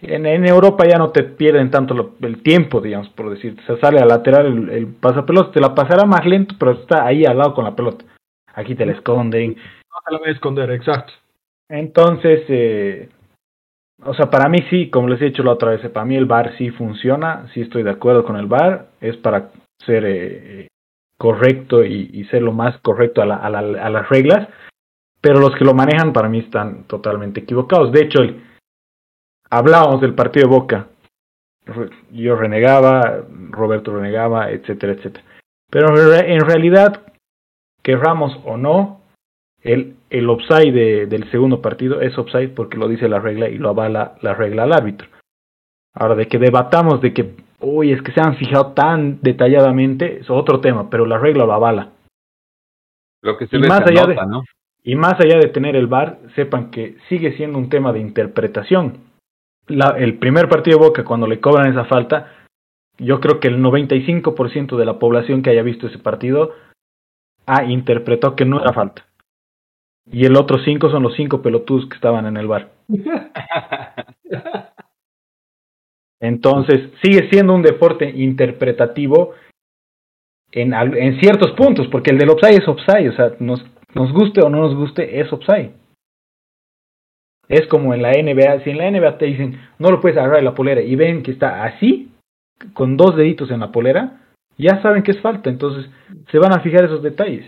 En, en Europa ya no te pierden tanto el tiempo, digamos, por decir. Se sale a lateral el, el pasapelota, te la pasará más lento, pero está ahí al lado con la pelota. Aquí te la esconden. No te la voy a esconder, exacto. Entonces, eh, o sea, para mí sí, como les he dicho la otra vez, para mí el bar sí funciona, sí estoy de acuerdo con el bar, es para ser eh, correcto y, ser lo más correcto a, la, a, las reglas, pero los que lo manejan para mí están totalmente equivocados. De hecho, hablábamos del partido de Boca, yo renegaba, Roberto renegaba, etcétera, etcétera. Pero en realidad, querramos o no, el, el offside del segundo partido es offside porque lo dice la regla y lo avala la regla al árbitro. Ahora, de que debatamos de que, uy, es que se han fijado tan detalladamente, es otro tema, pero la regla lo avala. Lo que se y más allá de, ¿no? Y más allá de tener el VAR, sepan que sigue siendo un tema de interpretación. La, el primer partido de Boca, cuando le cobran esa falta, yo creo que el 95% de la población que haya visto ese partido ha interpretado que no era falta. Y el otro cinco son los cinco pelotudos que estaban en el bar. (laughs) Entonces, sigue siendo un deporte interpretativo en, en ciertos puntos, porque el del offside es offside, o sea, nos, nos guste o no nos guste, es offside. Es como en la NBA, si en la NBA te dicen, no lo puedes agarrar de la polera y ven que está así, con dos deditos en la polera, ya saben que es falta, entonces se van a fijar esos detalles.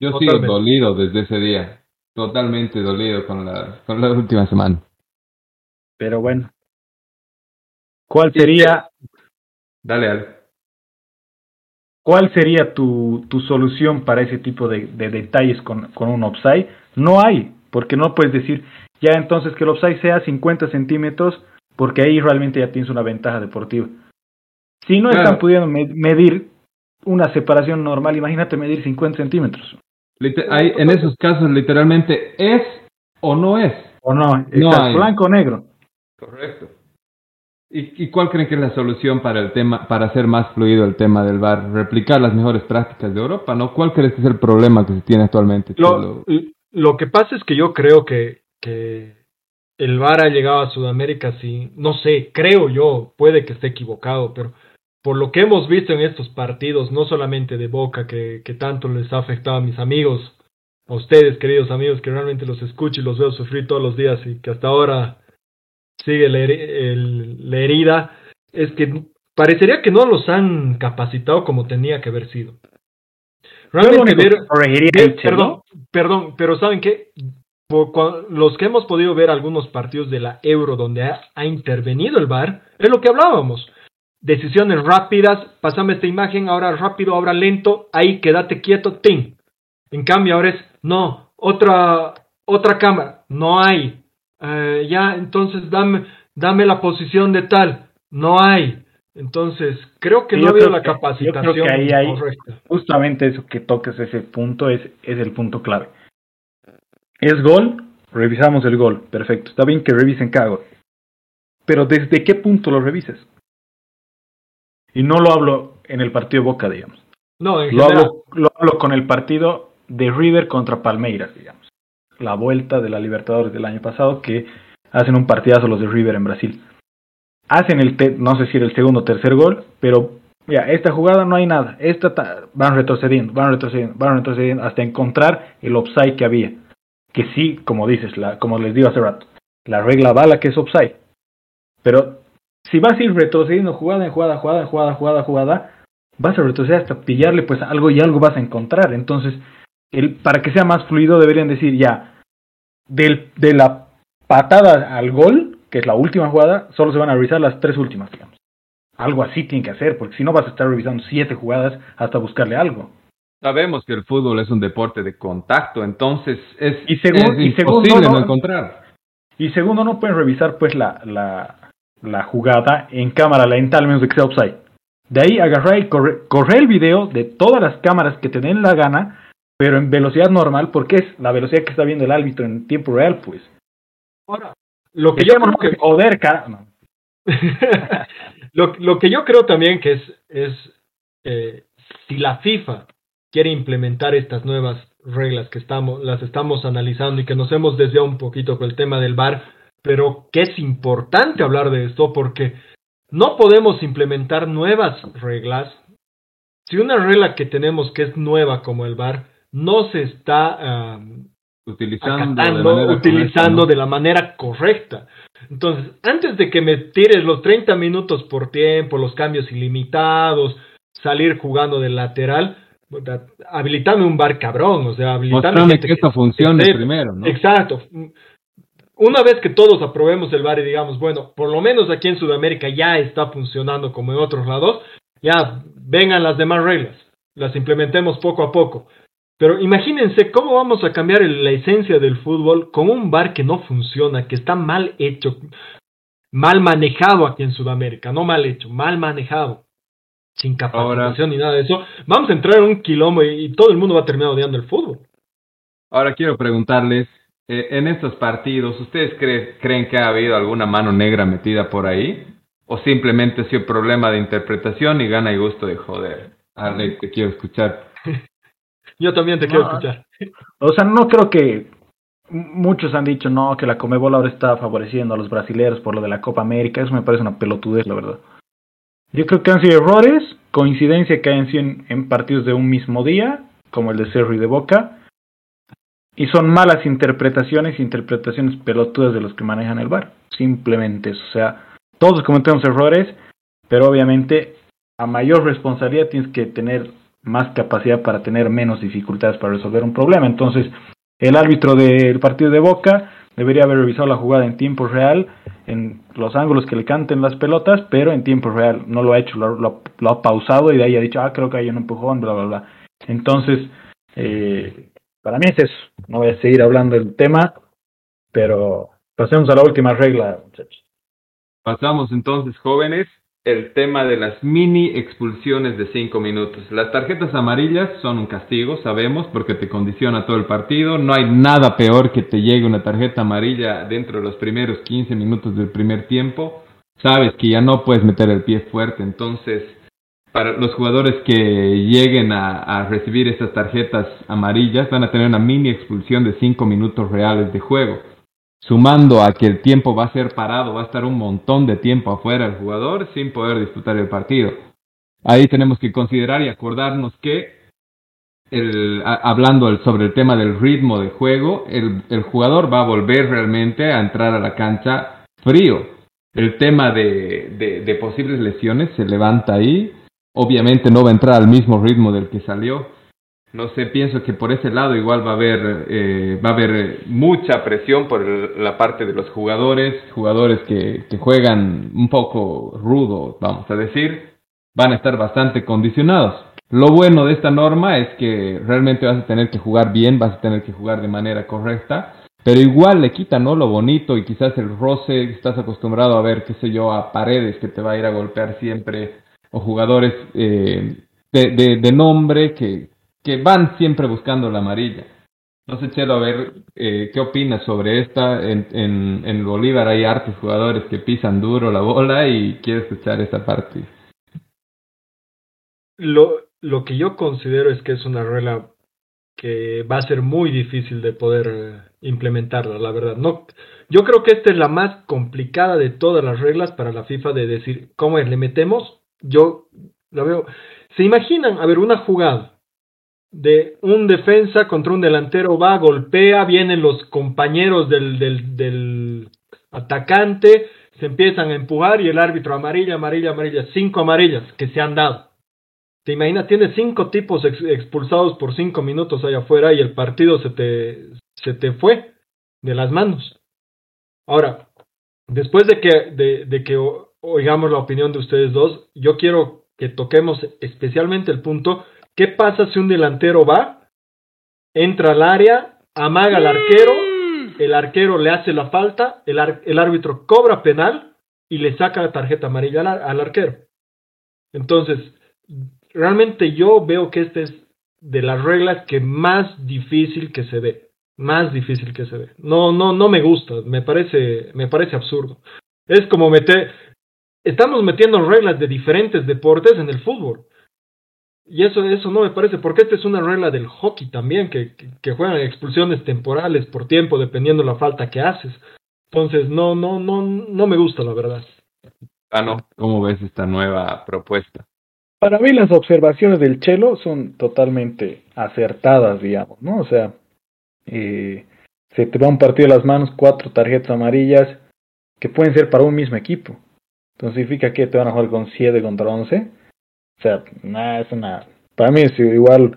Yo sigo dolido desde ese día totalmente dolido con la, con la última semana. Pero bueno. ¿Cuál sería... Dale, dale. ¿Cuál sería tu, tu solución para ese tipo de, de detalles con, con un offside? No hay, porque no puedes decir, ya entonces que el offside sea 50 centímetros, porque ahí realmente ya tienes una ventaja deportiva. Si no están pudiendo medir una separación normal, imagínate medir 50 centímetros en esos casos, literalmente, ¿es o no es? O no, no blanco o negro. Correcto. ¿Y, ¿Y, cuál creen que es la solución para el tema, para hacer más fluido el tema del VAR? Replicar las mejores prácticas de Europa, ¿no? ¿Cuál crees que es el problema que se tiene actualmente? Lo, lo que pasa es que yo creo que, que el VAR ha llegado a Sudamérica sin, no sé, creo yo, puede que esté equivocado, pero por lo que hemos visto en estos partidos, no solamente de Boca, que, que tanto les ha afectado a mis amigos, a ustedes, queridos amigos, que realmente los escucho y los veo sufrir todos los días y que hasta ahora sigue la, herida, es que parecería que no los han capacitado como tenía que haber sido. Realmente ver, perdón, perdón, pero ¿saben qué? Los que hemos podido ver algunos partidos de la Euro donde ha, ha intervenido el VAR, es lo que hablábamos decisiones rápidas, pasame esta imagen, ahora rápido, ahora lento, ahí quédate quieto, ting. En cambio ahora es, no, otra, otra cámara, no hay. Eh, ya, entonces dame, dame la posición de tal, no hay. Entonces, creo que no ha habido la capacitación yo creo que ahí correcta. Justamente eso que toques ese punto es, es el punto clave. Es gol, revisamos el gol, perfecto. Está bien que revisen cada gol. Pero ¿desde qué punto lo revises? Y no lo hablo en el partido Boca, digamos. No, lo, hablo, lo hablo con el partido de River contra Palmeiras, digamos. La vuelta de la Libertadores del año pasado que hacen un partidazo los de River en Brasil. Hacen el, no sé si era el segundo o tercer gol, pero ya, esta jugada no hay nada. Esta van retrocediendo, van retrocediendo, van retrocediendo hasta encontrar el offside que había. Que sí, como dices, la, como les digo hace rato, la regla bala que es offside. Pero si vas a ir retrocediendo jugada en jugada, jugada en jugada, jugada, jugada, vas a retroceder hasta pillarle pues algo y algo vas a encontrar. Entonces, el, para que sea más fluido deberían decir ya, del, de la patada al gol, que es la última jugada, solo se van a revisar las tres últimas, digamos. Algo así tiene que hacer, porque si no vas a estar revisando siete jugadas hasta buscarle algo. Sabemos que el fútbol es un deporte de contacto, entonces es, y imposible no, encontrar. Y segundo, no pueden revisar pues la, la, la jugada en cámara lenta, al menos de que sea offside. De ahí agarrar y correr el video de todas las cámaras que te den la gana, pero en velocidad normal, porque es la velocidad que está viendo el árbitro en tiempo real, pues. Ahora, lo que yo creo que... Joder, (laughs) lo, lo, que yo creo también que es, es eh, si la FIFA quiere implementar estas nuevas reglas que estamos, las estamos analizando y que nos hemos desviado un poquito con el tema del VAR, pero que es importante hablar de esto porque no podemos implementar nuevas reglas si una regla que tenemos que es nueva como el VAR no se está utilizando, de, utilizando de la manera correcta. Entonces, antes de que me tires los 30 minutos por tiempo, los cambios ilimitados, salir jugando de lateral, habilitame un bar cabrón, o sea, habilitame que, esto funcione primero, ¿no? Exacto. Una vez que todos aprobemos el bar y digamos, bueno, por lo menos aquí en Sudamérica ya está funcionando como en otros lados, ya vengan las demás reglas, las implementemos poco a poco. Pero imagínense cómo vamos a cambiar la esencia del fútbol con un bar que no funciona, que está mal hecho, mal manejado aquí en Sudamérica, no mal hecho, mal manejado, sin capacitación ni nada de eso. Vamos a entrar en un quilombo y, todo el mundo va a terminar odiando el fútbol. Ahora quiero preguntarles, eh, en estos partidos, ¿ustedes creen que ha habido alguna mano negra metida por ahí? ¿O simplemente ha sido problema de interpretación y gana y gusto de joder? Ale, te quiero escuchar. (laughs) Yo también te quiero escuchar. O sea, no creo que muchos han dicho no, que la Comebol ahora está favoreciendo a los brasileños por lo de la Copa América. Eso me parece una pelotudez, la verdad. Yo creo que han sido errores, coincidencia que hayan sido en, partidos de un mismo día, como el de Cerro y de Boca, y son malas interpretaciones, interpretaciones pelotudas de los que manejan el bar. Simplemente eso. O sea, todos cometemos errores, pero obviamente a mayor responsabilidad tienes que tener más capacidad para tener menos dificultades para resolver un problema. Entonces, el árbitro del partido de Boca debería haber revisado la jugada en tiempo real, en los ángulos que le canten las pelotas, pero en tiempo real no lo ha hecho, lo, ha pausado y de ahí ha dicho, ah, creo que hay un empujón, bla, bla, bla. Entonces, eh, para mí es eso. No voy a seguir hablando del tema, pero pasemos a la última regla, muchachos. Pasamos entonces, jóvenes, el tema de las mini expulsiones de 5 minutos. Las tarjetas amarillas son un castigo, sabemos, porque te condiciona todo el partido. No hay nada peor que te llegue una tarjeta amarilla dentro de los primeros 15 minutos del primer tiempo. Sabes que ya no puedes meter el pie fuerte, entonces para los jugadores que lleguen a, recibir estas tarjetas amarillas van a tener una mini expulsión de 5 minutos reales de juego sumando a que el tiempo va a ser parado, va a estar un montón de tiempo afuera el jugador sin poder disputar el partido. Ahí tenemos que considerar y acordarnos que, hablando sobre el tema del ritmo de juego, el, jugador va a volver realmente a entrar a la cancha frío. El tema de, de posibles lesiones se levanta ahí. Obviamente no va a entrar al mismo ritmo del que salió no sé, pienso que por ese lado igual va a haber, eh, va a haber mucha presión por la parte de los jugadores, jugadores que, que juegan un poco rudo, vamos a decir, van a estar bastante condicionados. Lo bueno de esta norma es que realmente vas a tener que jugar bien, vas a tener que jugar de manera correcta, pero igual le quita, ¿no? Lo bonito y quizás el roce, estás acostumbrado a ver, qué sé yo, a paredes que te va a ir a golpear siempre, o jugadores eh, de, de, nombre que, que van siempre buscando la amarilla. No sé, Chelo, a ver, eh, ¿qué opinas sobre esta? En, en, Bolívar hay hartos jugadores que pisan duro la bola y quiero escuchar esta parte. Lo, lo que yo considero es que es una regla que va a ser muy difícil de poder eh, implementarla, la verdad. No, yo creo que esta es la más complicada de todas las reglas para la FIFA de decir cómo es, le metemos. Yo la veo. ¿Se imaginan, a ver, una jugada de un defensa contra un delantero va, golpea, vienen los compañeros del, del, del atacante, se empiezan a empujar y el árbitro amarilla, amarilla, amarilla, cinco amarillas que se han dado. ¿Te imaginas? Tienes cinco tipos expulsados por cinco minutos allá afuera y el partido se te, se te fue de las manos. Ahora, después de que, de, de que oigamos la opinión de ustedes dos, yo quiero que toquemos especialmente el punto ¿Qué pasa si un delantero va, entra al área, amaga al arquero, mm. el arquero le hace la falta, el, el árbitro cobra penal y le saca la tarjeta amarilla al, al arquero? Entonces, realmente yo veo que esta es de las reglas que más difícil que se ve, más difícil que se ve. No, no, no me gusta, me parece, me parece absurdo. Es como meter, estamos metiendo reglas de diferentes deportes en el fútbol. Y eso, eso no me parece, porque esta es una regla del hockey también, que, que, juegan expulsiones temporales por tiempo, dependiendo la falta que haces. Entonces, no, no, no, no me gusta, la verdad. Ah, no. ¿Cómo ves esta nueva propuesta? Para mí las observaciones del Chelo son totalmente acertadas, digamos, ¿no? O sea, eh, se te va un partido de las manos, cuatro tarjetas amarillas, que pueden ser para un mismo equipo. Entonces significa que te van a jugar con 7 contra 11 o sea, es una. Para mí es igual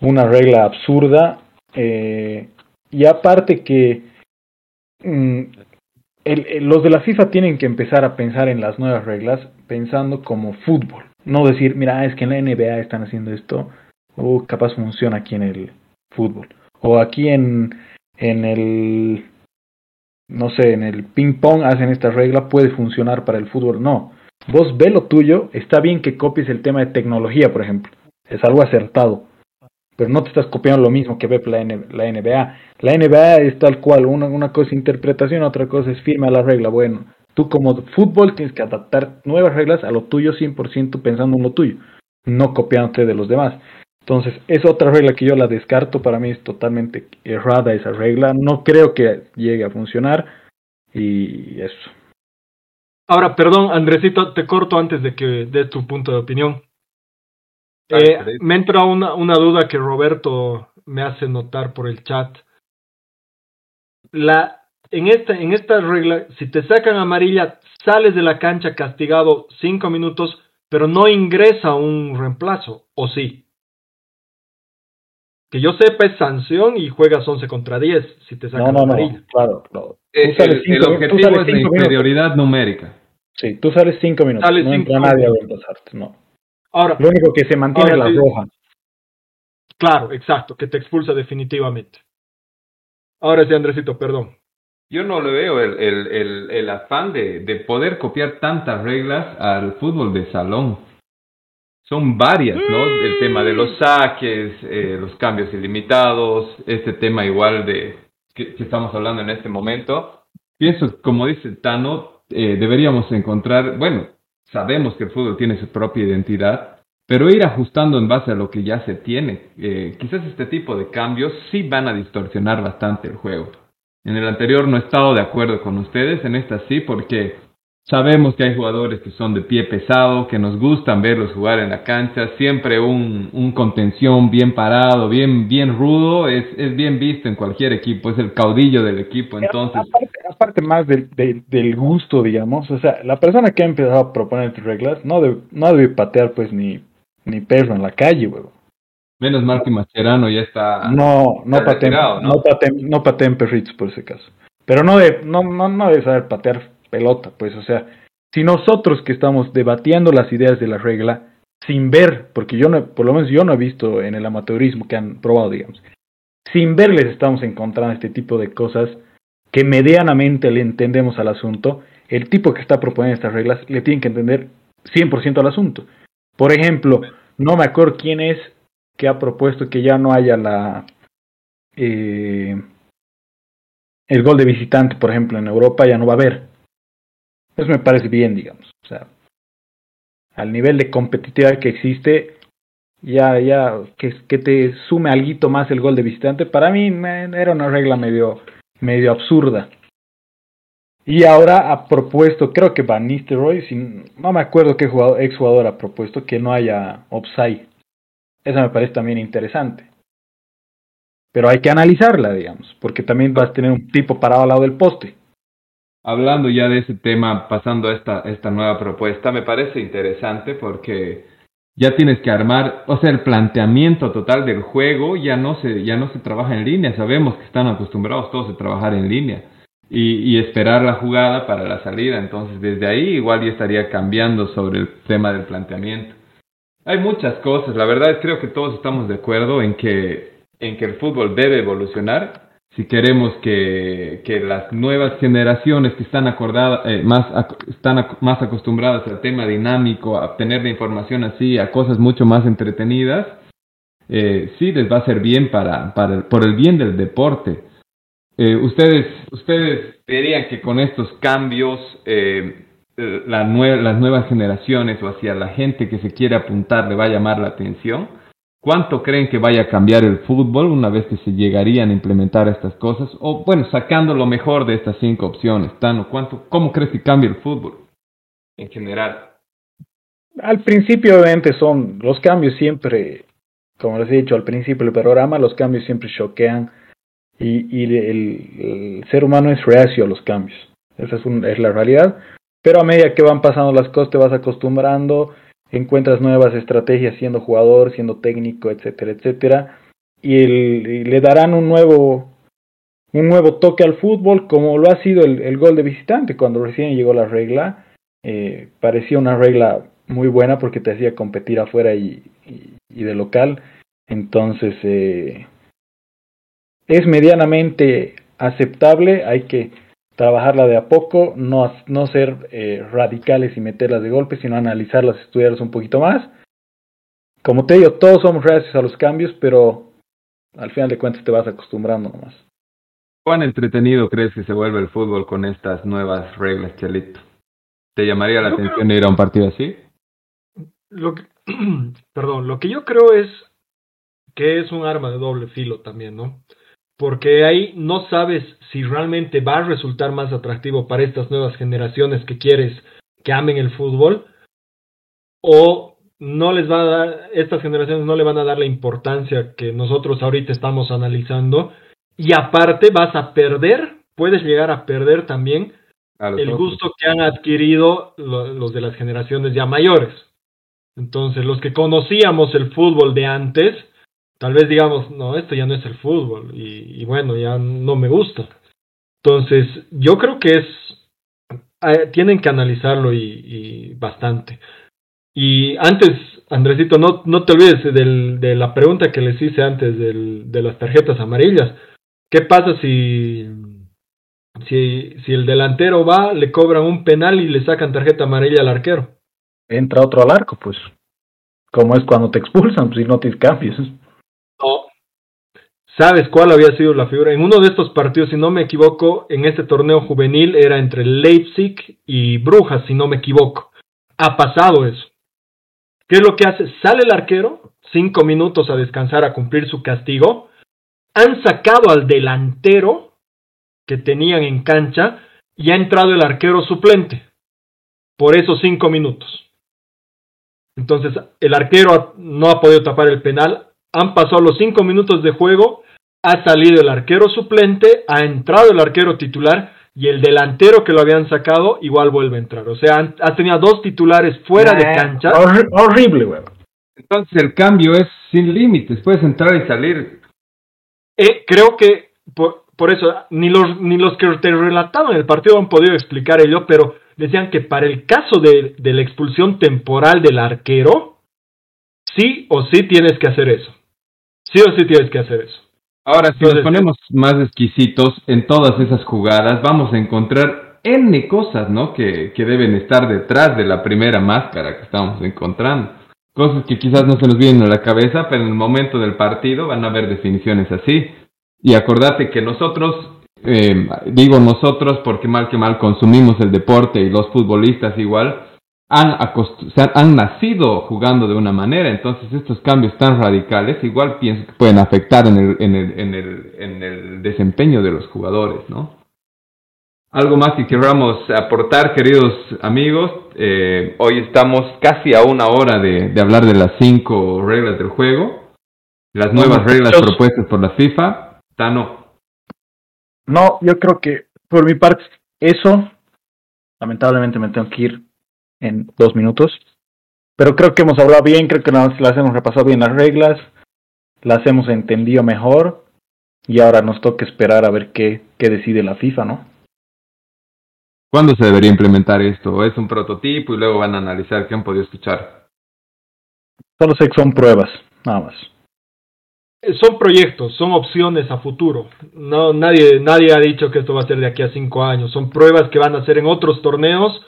una regla absurda. Eh, y aparte que mm, el, los de la FIFA tienen que empezar a pensar en las nuevas reglas pensando como fútbol. No decir, mira, es que en la NBA están haciendo esto, o capaz funciona aquí en el fútbol. O aquí en, en el, no sé, en el ping pong hacen esta regla, puede funcionar para el fútbol. No, Vos ve lo tuyo, está bien que copies el tema de tecnología, por ejemplo, es algo acertado, pero no te estás copiando lo mismo que ve la, NBA. La NBA es tal cual, una, una cosa es interpretación, otra cosa es firma la regla. Bueno, tú como fútbol tienes que adaptar nuevas reglas a lo tuyo 100% pensando en lo tuyo, no copiándote de los demás. Entonces, es otra regla que yo la descarto, para mí es totalmente errada esa regla, no creo que llegue a funcionar y eso. Ahora, perdón, Andresito, te corto antes de que des tu punto de opinión. Eh, me entra una, una duda que Roberto me hace notar por el chat. La, en, esta, en esta regla, si te sacan amarilla, sales de la cancha castigado cinco minutos, pero no ingresa un reemplazo, ¿o sí? Que yo sepa es sanción y juegas 11 contra 10 si te sacan amarilla. claro, claro. Eh, el, el, objetivo es la inferioridad numérica. Sí, tú sales cinco minutos. no entra nadie a reemplazarte, no. Ahora, Lo único que se mantiene es la roja. Claro, exacto, que te expulsa definitivamente. Ahora sí, Andresito, perdón. Yo no le veo el, el, el, el afán de, de, poder copiar tantas reglas al fútbol de salón. Son varias, ¿no? El tema de los saques, eh, los cambios ilimitados, este tema igual de que, que estamos hablando en este momento. Pienso, como dice Tano, eh, deberíamos encontrar, bueno, sabemos que el fútbol tiene su propia identidad, pero ir ajustando en base a lo que ya se tiene. Eh, quizás este tipo de cambios sí van a distorsionar bastante el juego. En el anterior no he estado de acuerdo con ustedes, en esta sí, porque Sabemos que hay jugadores que son de pie pesado, que nos gustan verlos jugar en la cancha. Siempre un, un contención bien parado, bien, bien rudo, es, es bien visto en cualquier equipo, es el caudillo del equipo. Entonces, aparte, más del, del, gusto, digamos, o sea, la persona que ha empezado a proponer reglas no debe, no debe patear pues ni, ni perro en la calle, huevo. Menos mal que Mascherano ya está. No, no pateen, ¿no? No, pateen, no pateen perritos por ese caso. Pero no, de, no, no, no debe saber patear pelota, pues, o sea, si nosotros que estamos debatiendo las ideas de la regla sin ver, porque yo no, por lo menos yo no he visto en el amateurismo que han probado, digamos, sin verles estamos encontrando este tipo de cosas que medianamente le entendemos al asunto. El tipo que está proponiendo estas reglas le tiene que entender 100% al asunto. Por ejemplo, no me acuerdo quién es que ha propuesto que ya no haya la eh, el gol de visitante, por ejemplo, en Europa ya no va a haber. Eso me parece bien, digamos. O sea, al nivel de competitividad que existe, ya, ya, que, te sume algo más el gol de visitante, para mí era una regla medio, medio absurda. Y ahora ha propuesto, creo que Van Nistelrooy, no me acuerdo qué jugador, ex jugador ha propuesto que no haya offside. Eso me parece también interesante. Pero hay que analizarla, digamos, porque también vas a tener un tipo parado al lado del poste. Hablando ya de ese tema, pasando a esta, esta nueva propuesta, me parece interesante porque ya tienes que armar, o sea, el planteamiento total del juego ya no se, ya no se trabaja en línea, sabemos que están acostumbrados todos a trabajar en línea y, esperar la jugada para la salida, entonces desde ahí igual ya estaría cambiando sobre el tema del planteamiento. Hay muchas cosas, la verdad es creo que todos estamos de acuerdo en que, en que el fútbol debe evolucionar, si queremos que, que las nuevas generaciones que están acordadas, eh, más, están más acostumbradas al tema dinámico, a obtener la información así, a cosas mucho más entretenidas, eh, sí les va a ser bien para, para, por el bien del deporte. Eh, ustedes, ustedes verían que con estos cambios, eh, la las nuevas generaciones o hacia la gente que se quiere apuntar le va a llamar la atención. ¿Cuánto creen que vaya a cambiar el fútbol una vez que se llegarían a implementar estas cosas? O bueno, sacando lo mejor de estas cinco opciones, Tano, ¿cuánto, ¿cómo crees que cambia el fútbol en general? Al principio obviamente son los cambios siempre, como les he dicho al principio del programa, los cambios siempre choquean y, y el, ser humano es reacio a los cambios. Esa es, es la realidad. Pero a medida que van pasando las cosas te vas acostumbrando encuentras nuevas estrategias siendo jugador, siendo técnico, etcétera, etcétera, y, le darán un nuevo un nuevo toque al fútbol como lo ha sido el, gol de visitante cuando recién llegó la regla eh, parecía una regla muy buena porque te hacía competir afuera y, y, de local. Entonces eh, es medianamente aceptable hay que trabajarla de a poco, no, no ser eh, radicales y meterlas de golpe, sino analizarlas, estudiarlas un poquito más. Como te digo, todos somos reacios a los cambios, pero al final de cuentas te vas acostumbrando nomás. ¿Cuán entretenido crees que se vuelve el fútbol con estas nuevas reglas, Chelito? ¿Te llamaría la atención ir a un partido así? Lo que, (clears throat) perdón, lo que yo creo es que es un arma de doble filo también, ¿no? Porque ahí no sabes si realmente va a resultar más atractivo para estas nuevas generaciones que quieres que amen el fútbol o no les va a dar, estas generaciones no le van a dar la importancia que nosotros ahorita estamos analizando y aparte vas a perder, puedes llegar a perder también el gusto que han adquirido los de las generaciones ya mayores. Entonces, los que conocíamos el fútbol de antes, tal vez digamos, no, esto ya no es el fútbol y, bueno, ya no me gusta. Entonces, yo creo que es, eh, tienen que analizarlo y, bastante. Y antes, Andresito, no, no te olvides del, de la pregunta que les hice antes del, de las tarjetas amarillas. ¿Qué pasa si, si, si el delantero va, le cobran un penal y le sacan tarjeta amarilla al arquero? Entra otro al arco, pues. Como es cuando te expulsan, pues si no tienes cambios. ¿Sabes cuál había sido la figura? En uno de estos partidos, si no me equivoco, en este torneo juvenil era entre Leipzig y Brujas, si no me equivoco. Ha pasado eso. ¿Qué es lo que hace? Sale el arquero, cinco minutos a descansar a cumplir su castigo. Han sacado al delantero que tenían en cancha y ha entrado el arquero suplente por esos cinco minutos. Entonces, el arquero no ha podido tapar el penal, han pasado los cinco minutos de juego, ha salido el arquero suplente, ha entrado el arquero titular y el delantero que lo habían sacado igual vuelve a entrar. O sea, ha tenido dos titulares fuera de cancha. horrible, güey. Entonces el cambio es sin límites, puedes entrar y salir. Eh, creo que por, por, eso ni los, ni los que te relataban el partido han podido explicar ello, pero decían que para el caso de, de la expulsión temporal del arquero, sí o sí tienes que hacer eso. Sí o sí tienes que hacer eso. Ahora, si nos ponemos más exquisitos en todas esas jugadas, vamos a encontrar N cosas, ¿no? Que, que deben estar detrás de la primera máscara que estamos encontrando. Cosas que quizás no se nos vienen a la cabeza, pero en el momento del partido van a haber definiciones así. Y acordate que nosotros, eh, digo nosotros porque mal que mal consumimos el deporte y los futbolistas igual, han, han nacido jugando de una manera, entonces estos cambios tan radicales igual pienso que pueden afectar en el, en el, en el, en el desempeño de los jugadores, ¿no? Algo más que queramos aportar, queridos amigos. Eh, hoy estamos casi a una hora de, de, hablar de las cinco reglas del juego, las nuevas reglas propuestas por la FIFA. Tano. No, yo creo que por mi parte eso, lamentablemente me tengo que ir en dos minutos, pero creo que hemos hablado bien, creo que las, las hemos repasado bien las reglas, las hemos entendido mejor y ahora nos toca esperar a ver qué, qué decide la FIFA, ¿no? ¿Cuándo se debería implementar esto? ¿Es un prototipo y luego van a analizar qué han podido escuchar? Solo sé que son pruebas, nada más. Eh, son proyectos, son opciones a futuro. No, nadie, nadie ha dicho que esto va a ser de aquí a cinco años. Son pruebas que van a hacer en otros torneos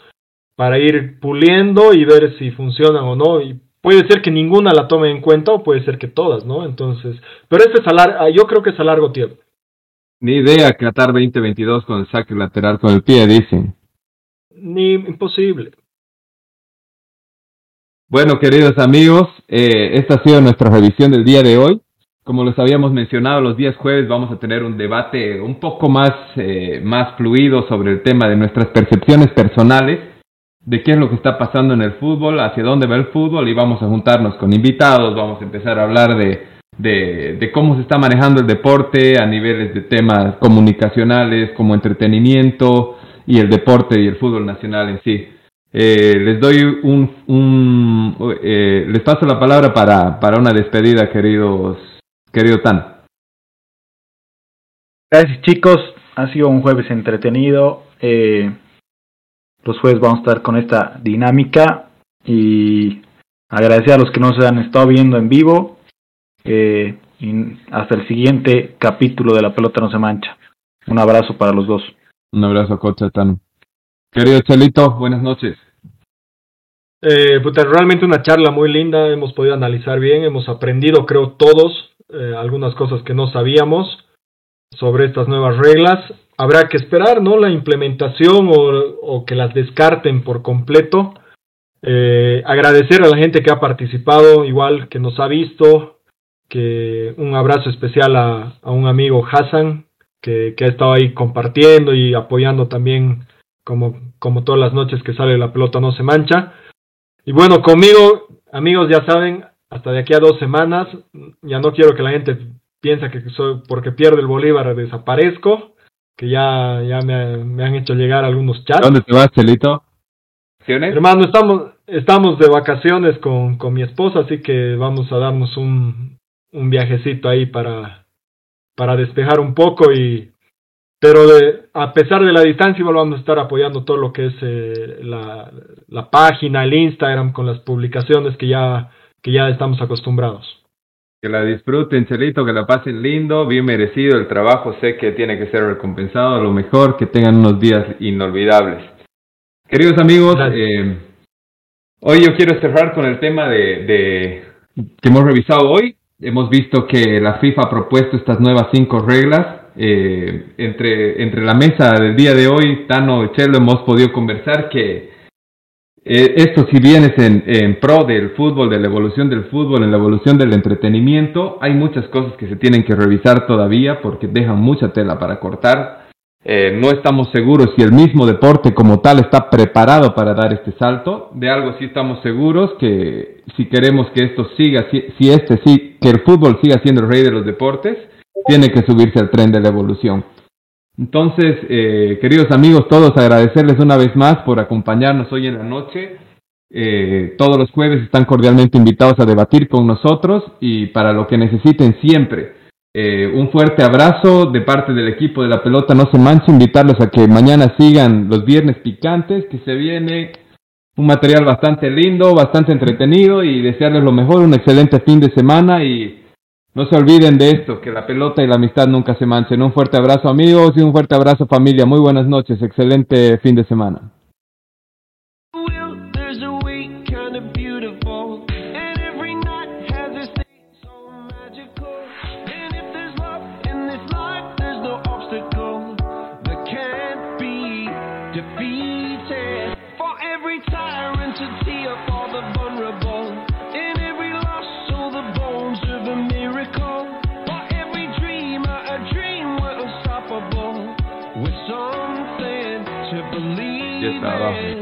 para ir puliendo y ver si funcionan o no. Y puede ser que ninguna la tome en cuenta o puede ser que todas, ¿no? Entonces, pero este es a lar yo creo que es a largo tiempo. Ni idea Qatar 2022 con el saque lateral con el pie, dicen. Ni imposible. Bueno, queridos amigos, eh, esta ha sido nuestra revisión del día de hoy. Como les habíamos mencionado, los días jueves vamos a tener un debate un poco más, eh, más fluido sobre el tema de nuestras percepciones personales, de qué es lo que está pasando en el fútbol, hacia dónde va el fútbol y vamos a juntarnos con invitados, vamos a empezar a hablar de de, cómo se está manejando el deporte a niveles de temas comunicacionales como entretenimiento y el deporte y el fútbol nacional en sí. Eh, les doy un, un eh, les paso la palabra para, para una despedida, queridos, querido Tan. Gracias chicos, ha sido un jueves entretenido. Eh, los jueves vamos a estar con esta dinámica y agradecer a los que nos han estado viendo en vivo eh, y hasta el siguiente capítulo de La Pelota No Se Mancha. Un abrazo para los dos. Un abrazo, Coach Tano. Querido Chelito, buenas noches. Eh, realmente una charla muy linda, hemos podido analizar bien, hemos aprendido, creo, todos eh, algunas cosas que no sabíamos sobre estas nuevas reglas. Habrá que esperar, ¿no? La implementación o, que las descarten por completo. Eh, agradecer a la gente que ha participado, igual que nos ha visto, que un abrazo especial a, a un amigo Hassan, que, que, ha estado ahí compartiendo y apoyando también, como, como todas las noches que sale la pelota no se mancha. Y bueno, conmigo, amigos, ya saben, hasta de aquí a dos semanas, ya no quiero que la gente piense que soy, porque pierde el Bolívar desaparezco, que ya, ya me, me han hecho llegar algunos chats. ¿Dónde te vas, Chelito? Hermano, estamos, estamos de vacaciones con, con mi esposa, así que vamos a darnos un, un viajecito ahí para, para despejar un poco y pero de, a pesar de la distancia igual vamos a estar apoyando todo lo que es eh, la, la, página, el Instagram con las publicaciones que ya, que ya estamos acostumbrados. Que la disfruten, Chelito, que la pasen lindo, bien merecido el trabajo, sé que tiene que ser recompensado a lo mejor, que tengan unos días inolvidables. Queridos amigos, eh, hoy yo quiero cerrar con el tema de, de que hemos revisado hoy, hemos visto que la FIFA ha propuesto estas nuevas cinco reglas. Eh, entre, entre la mesa del día de hoy, Tano y Chelo hemos podido conversar que eh, esto si bien es en, en, pro del fútbol, de la evolución del fútbol, en la evolución del entretenimiento, hay muchas cosas que se tienen que revisar todavía porque dejan mucha tela para cortar. Eh, no estamos seguros si el mismo deporte como tal está preparado para dar este salto. De algo sí estamos seguros que si queremos que esto siga, si, este sí, que el fútbol siga siendo el rey de los deportes, tiene que subirse al tren de la evolución. Entonces, eh, queridos amigos, todos agradecerles una vez más por acompañarnos hoy en la noche. Eh, todos los jueves están cordialmente invitados a debatir con nosotros y para lo que necesiten siempre eh, un fuerte abrazo de parte del equipo de la pelota No Se Mancha, invitarlos a que mañana sigan los viernes picantes, que se viene un material bastante lindo, bastante entretenido y desearles lo mejor, un excelente fin de semana y No se olviden de esto, que la pelota y la amistad nunca se manchen. Un fuerte abrazo amigos y un fuerte abrazo familia. Muy buenas noches, excelente fin de semana.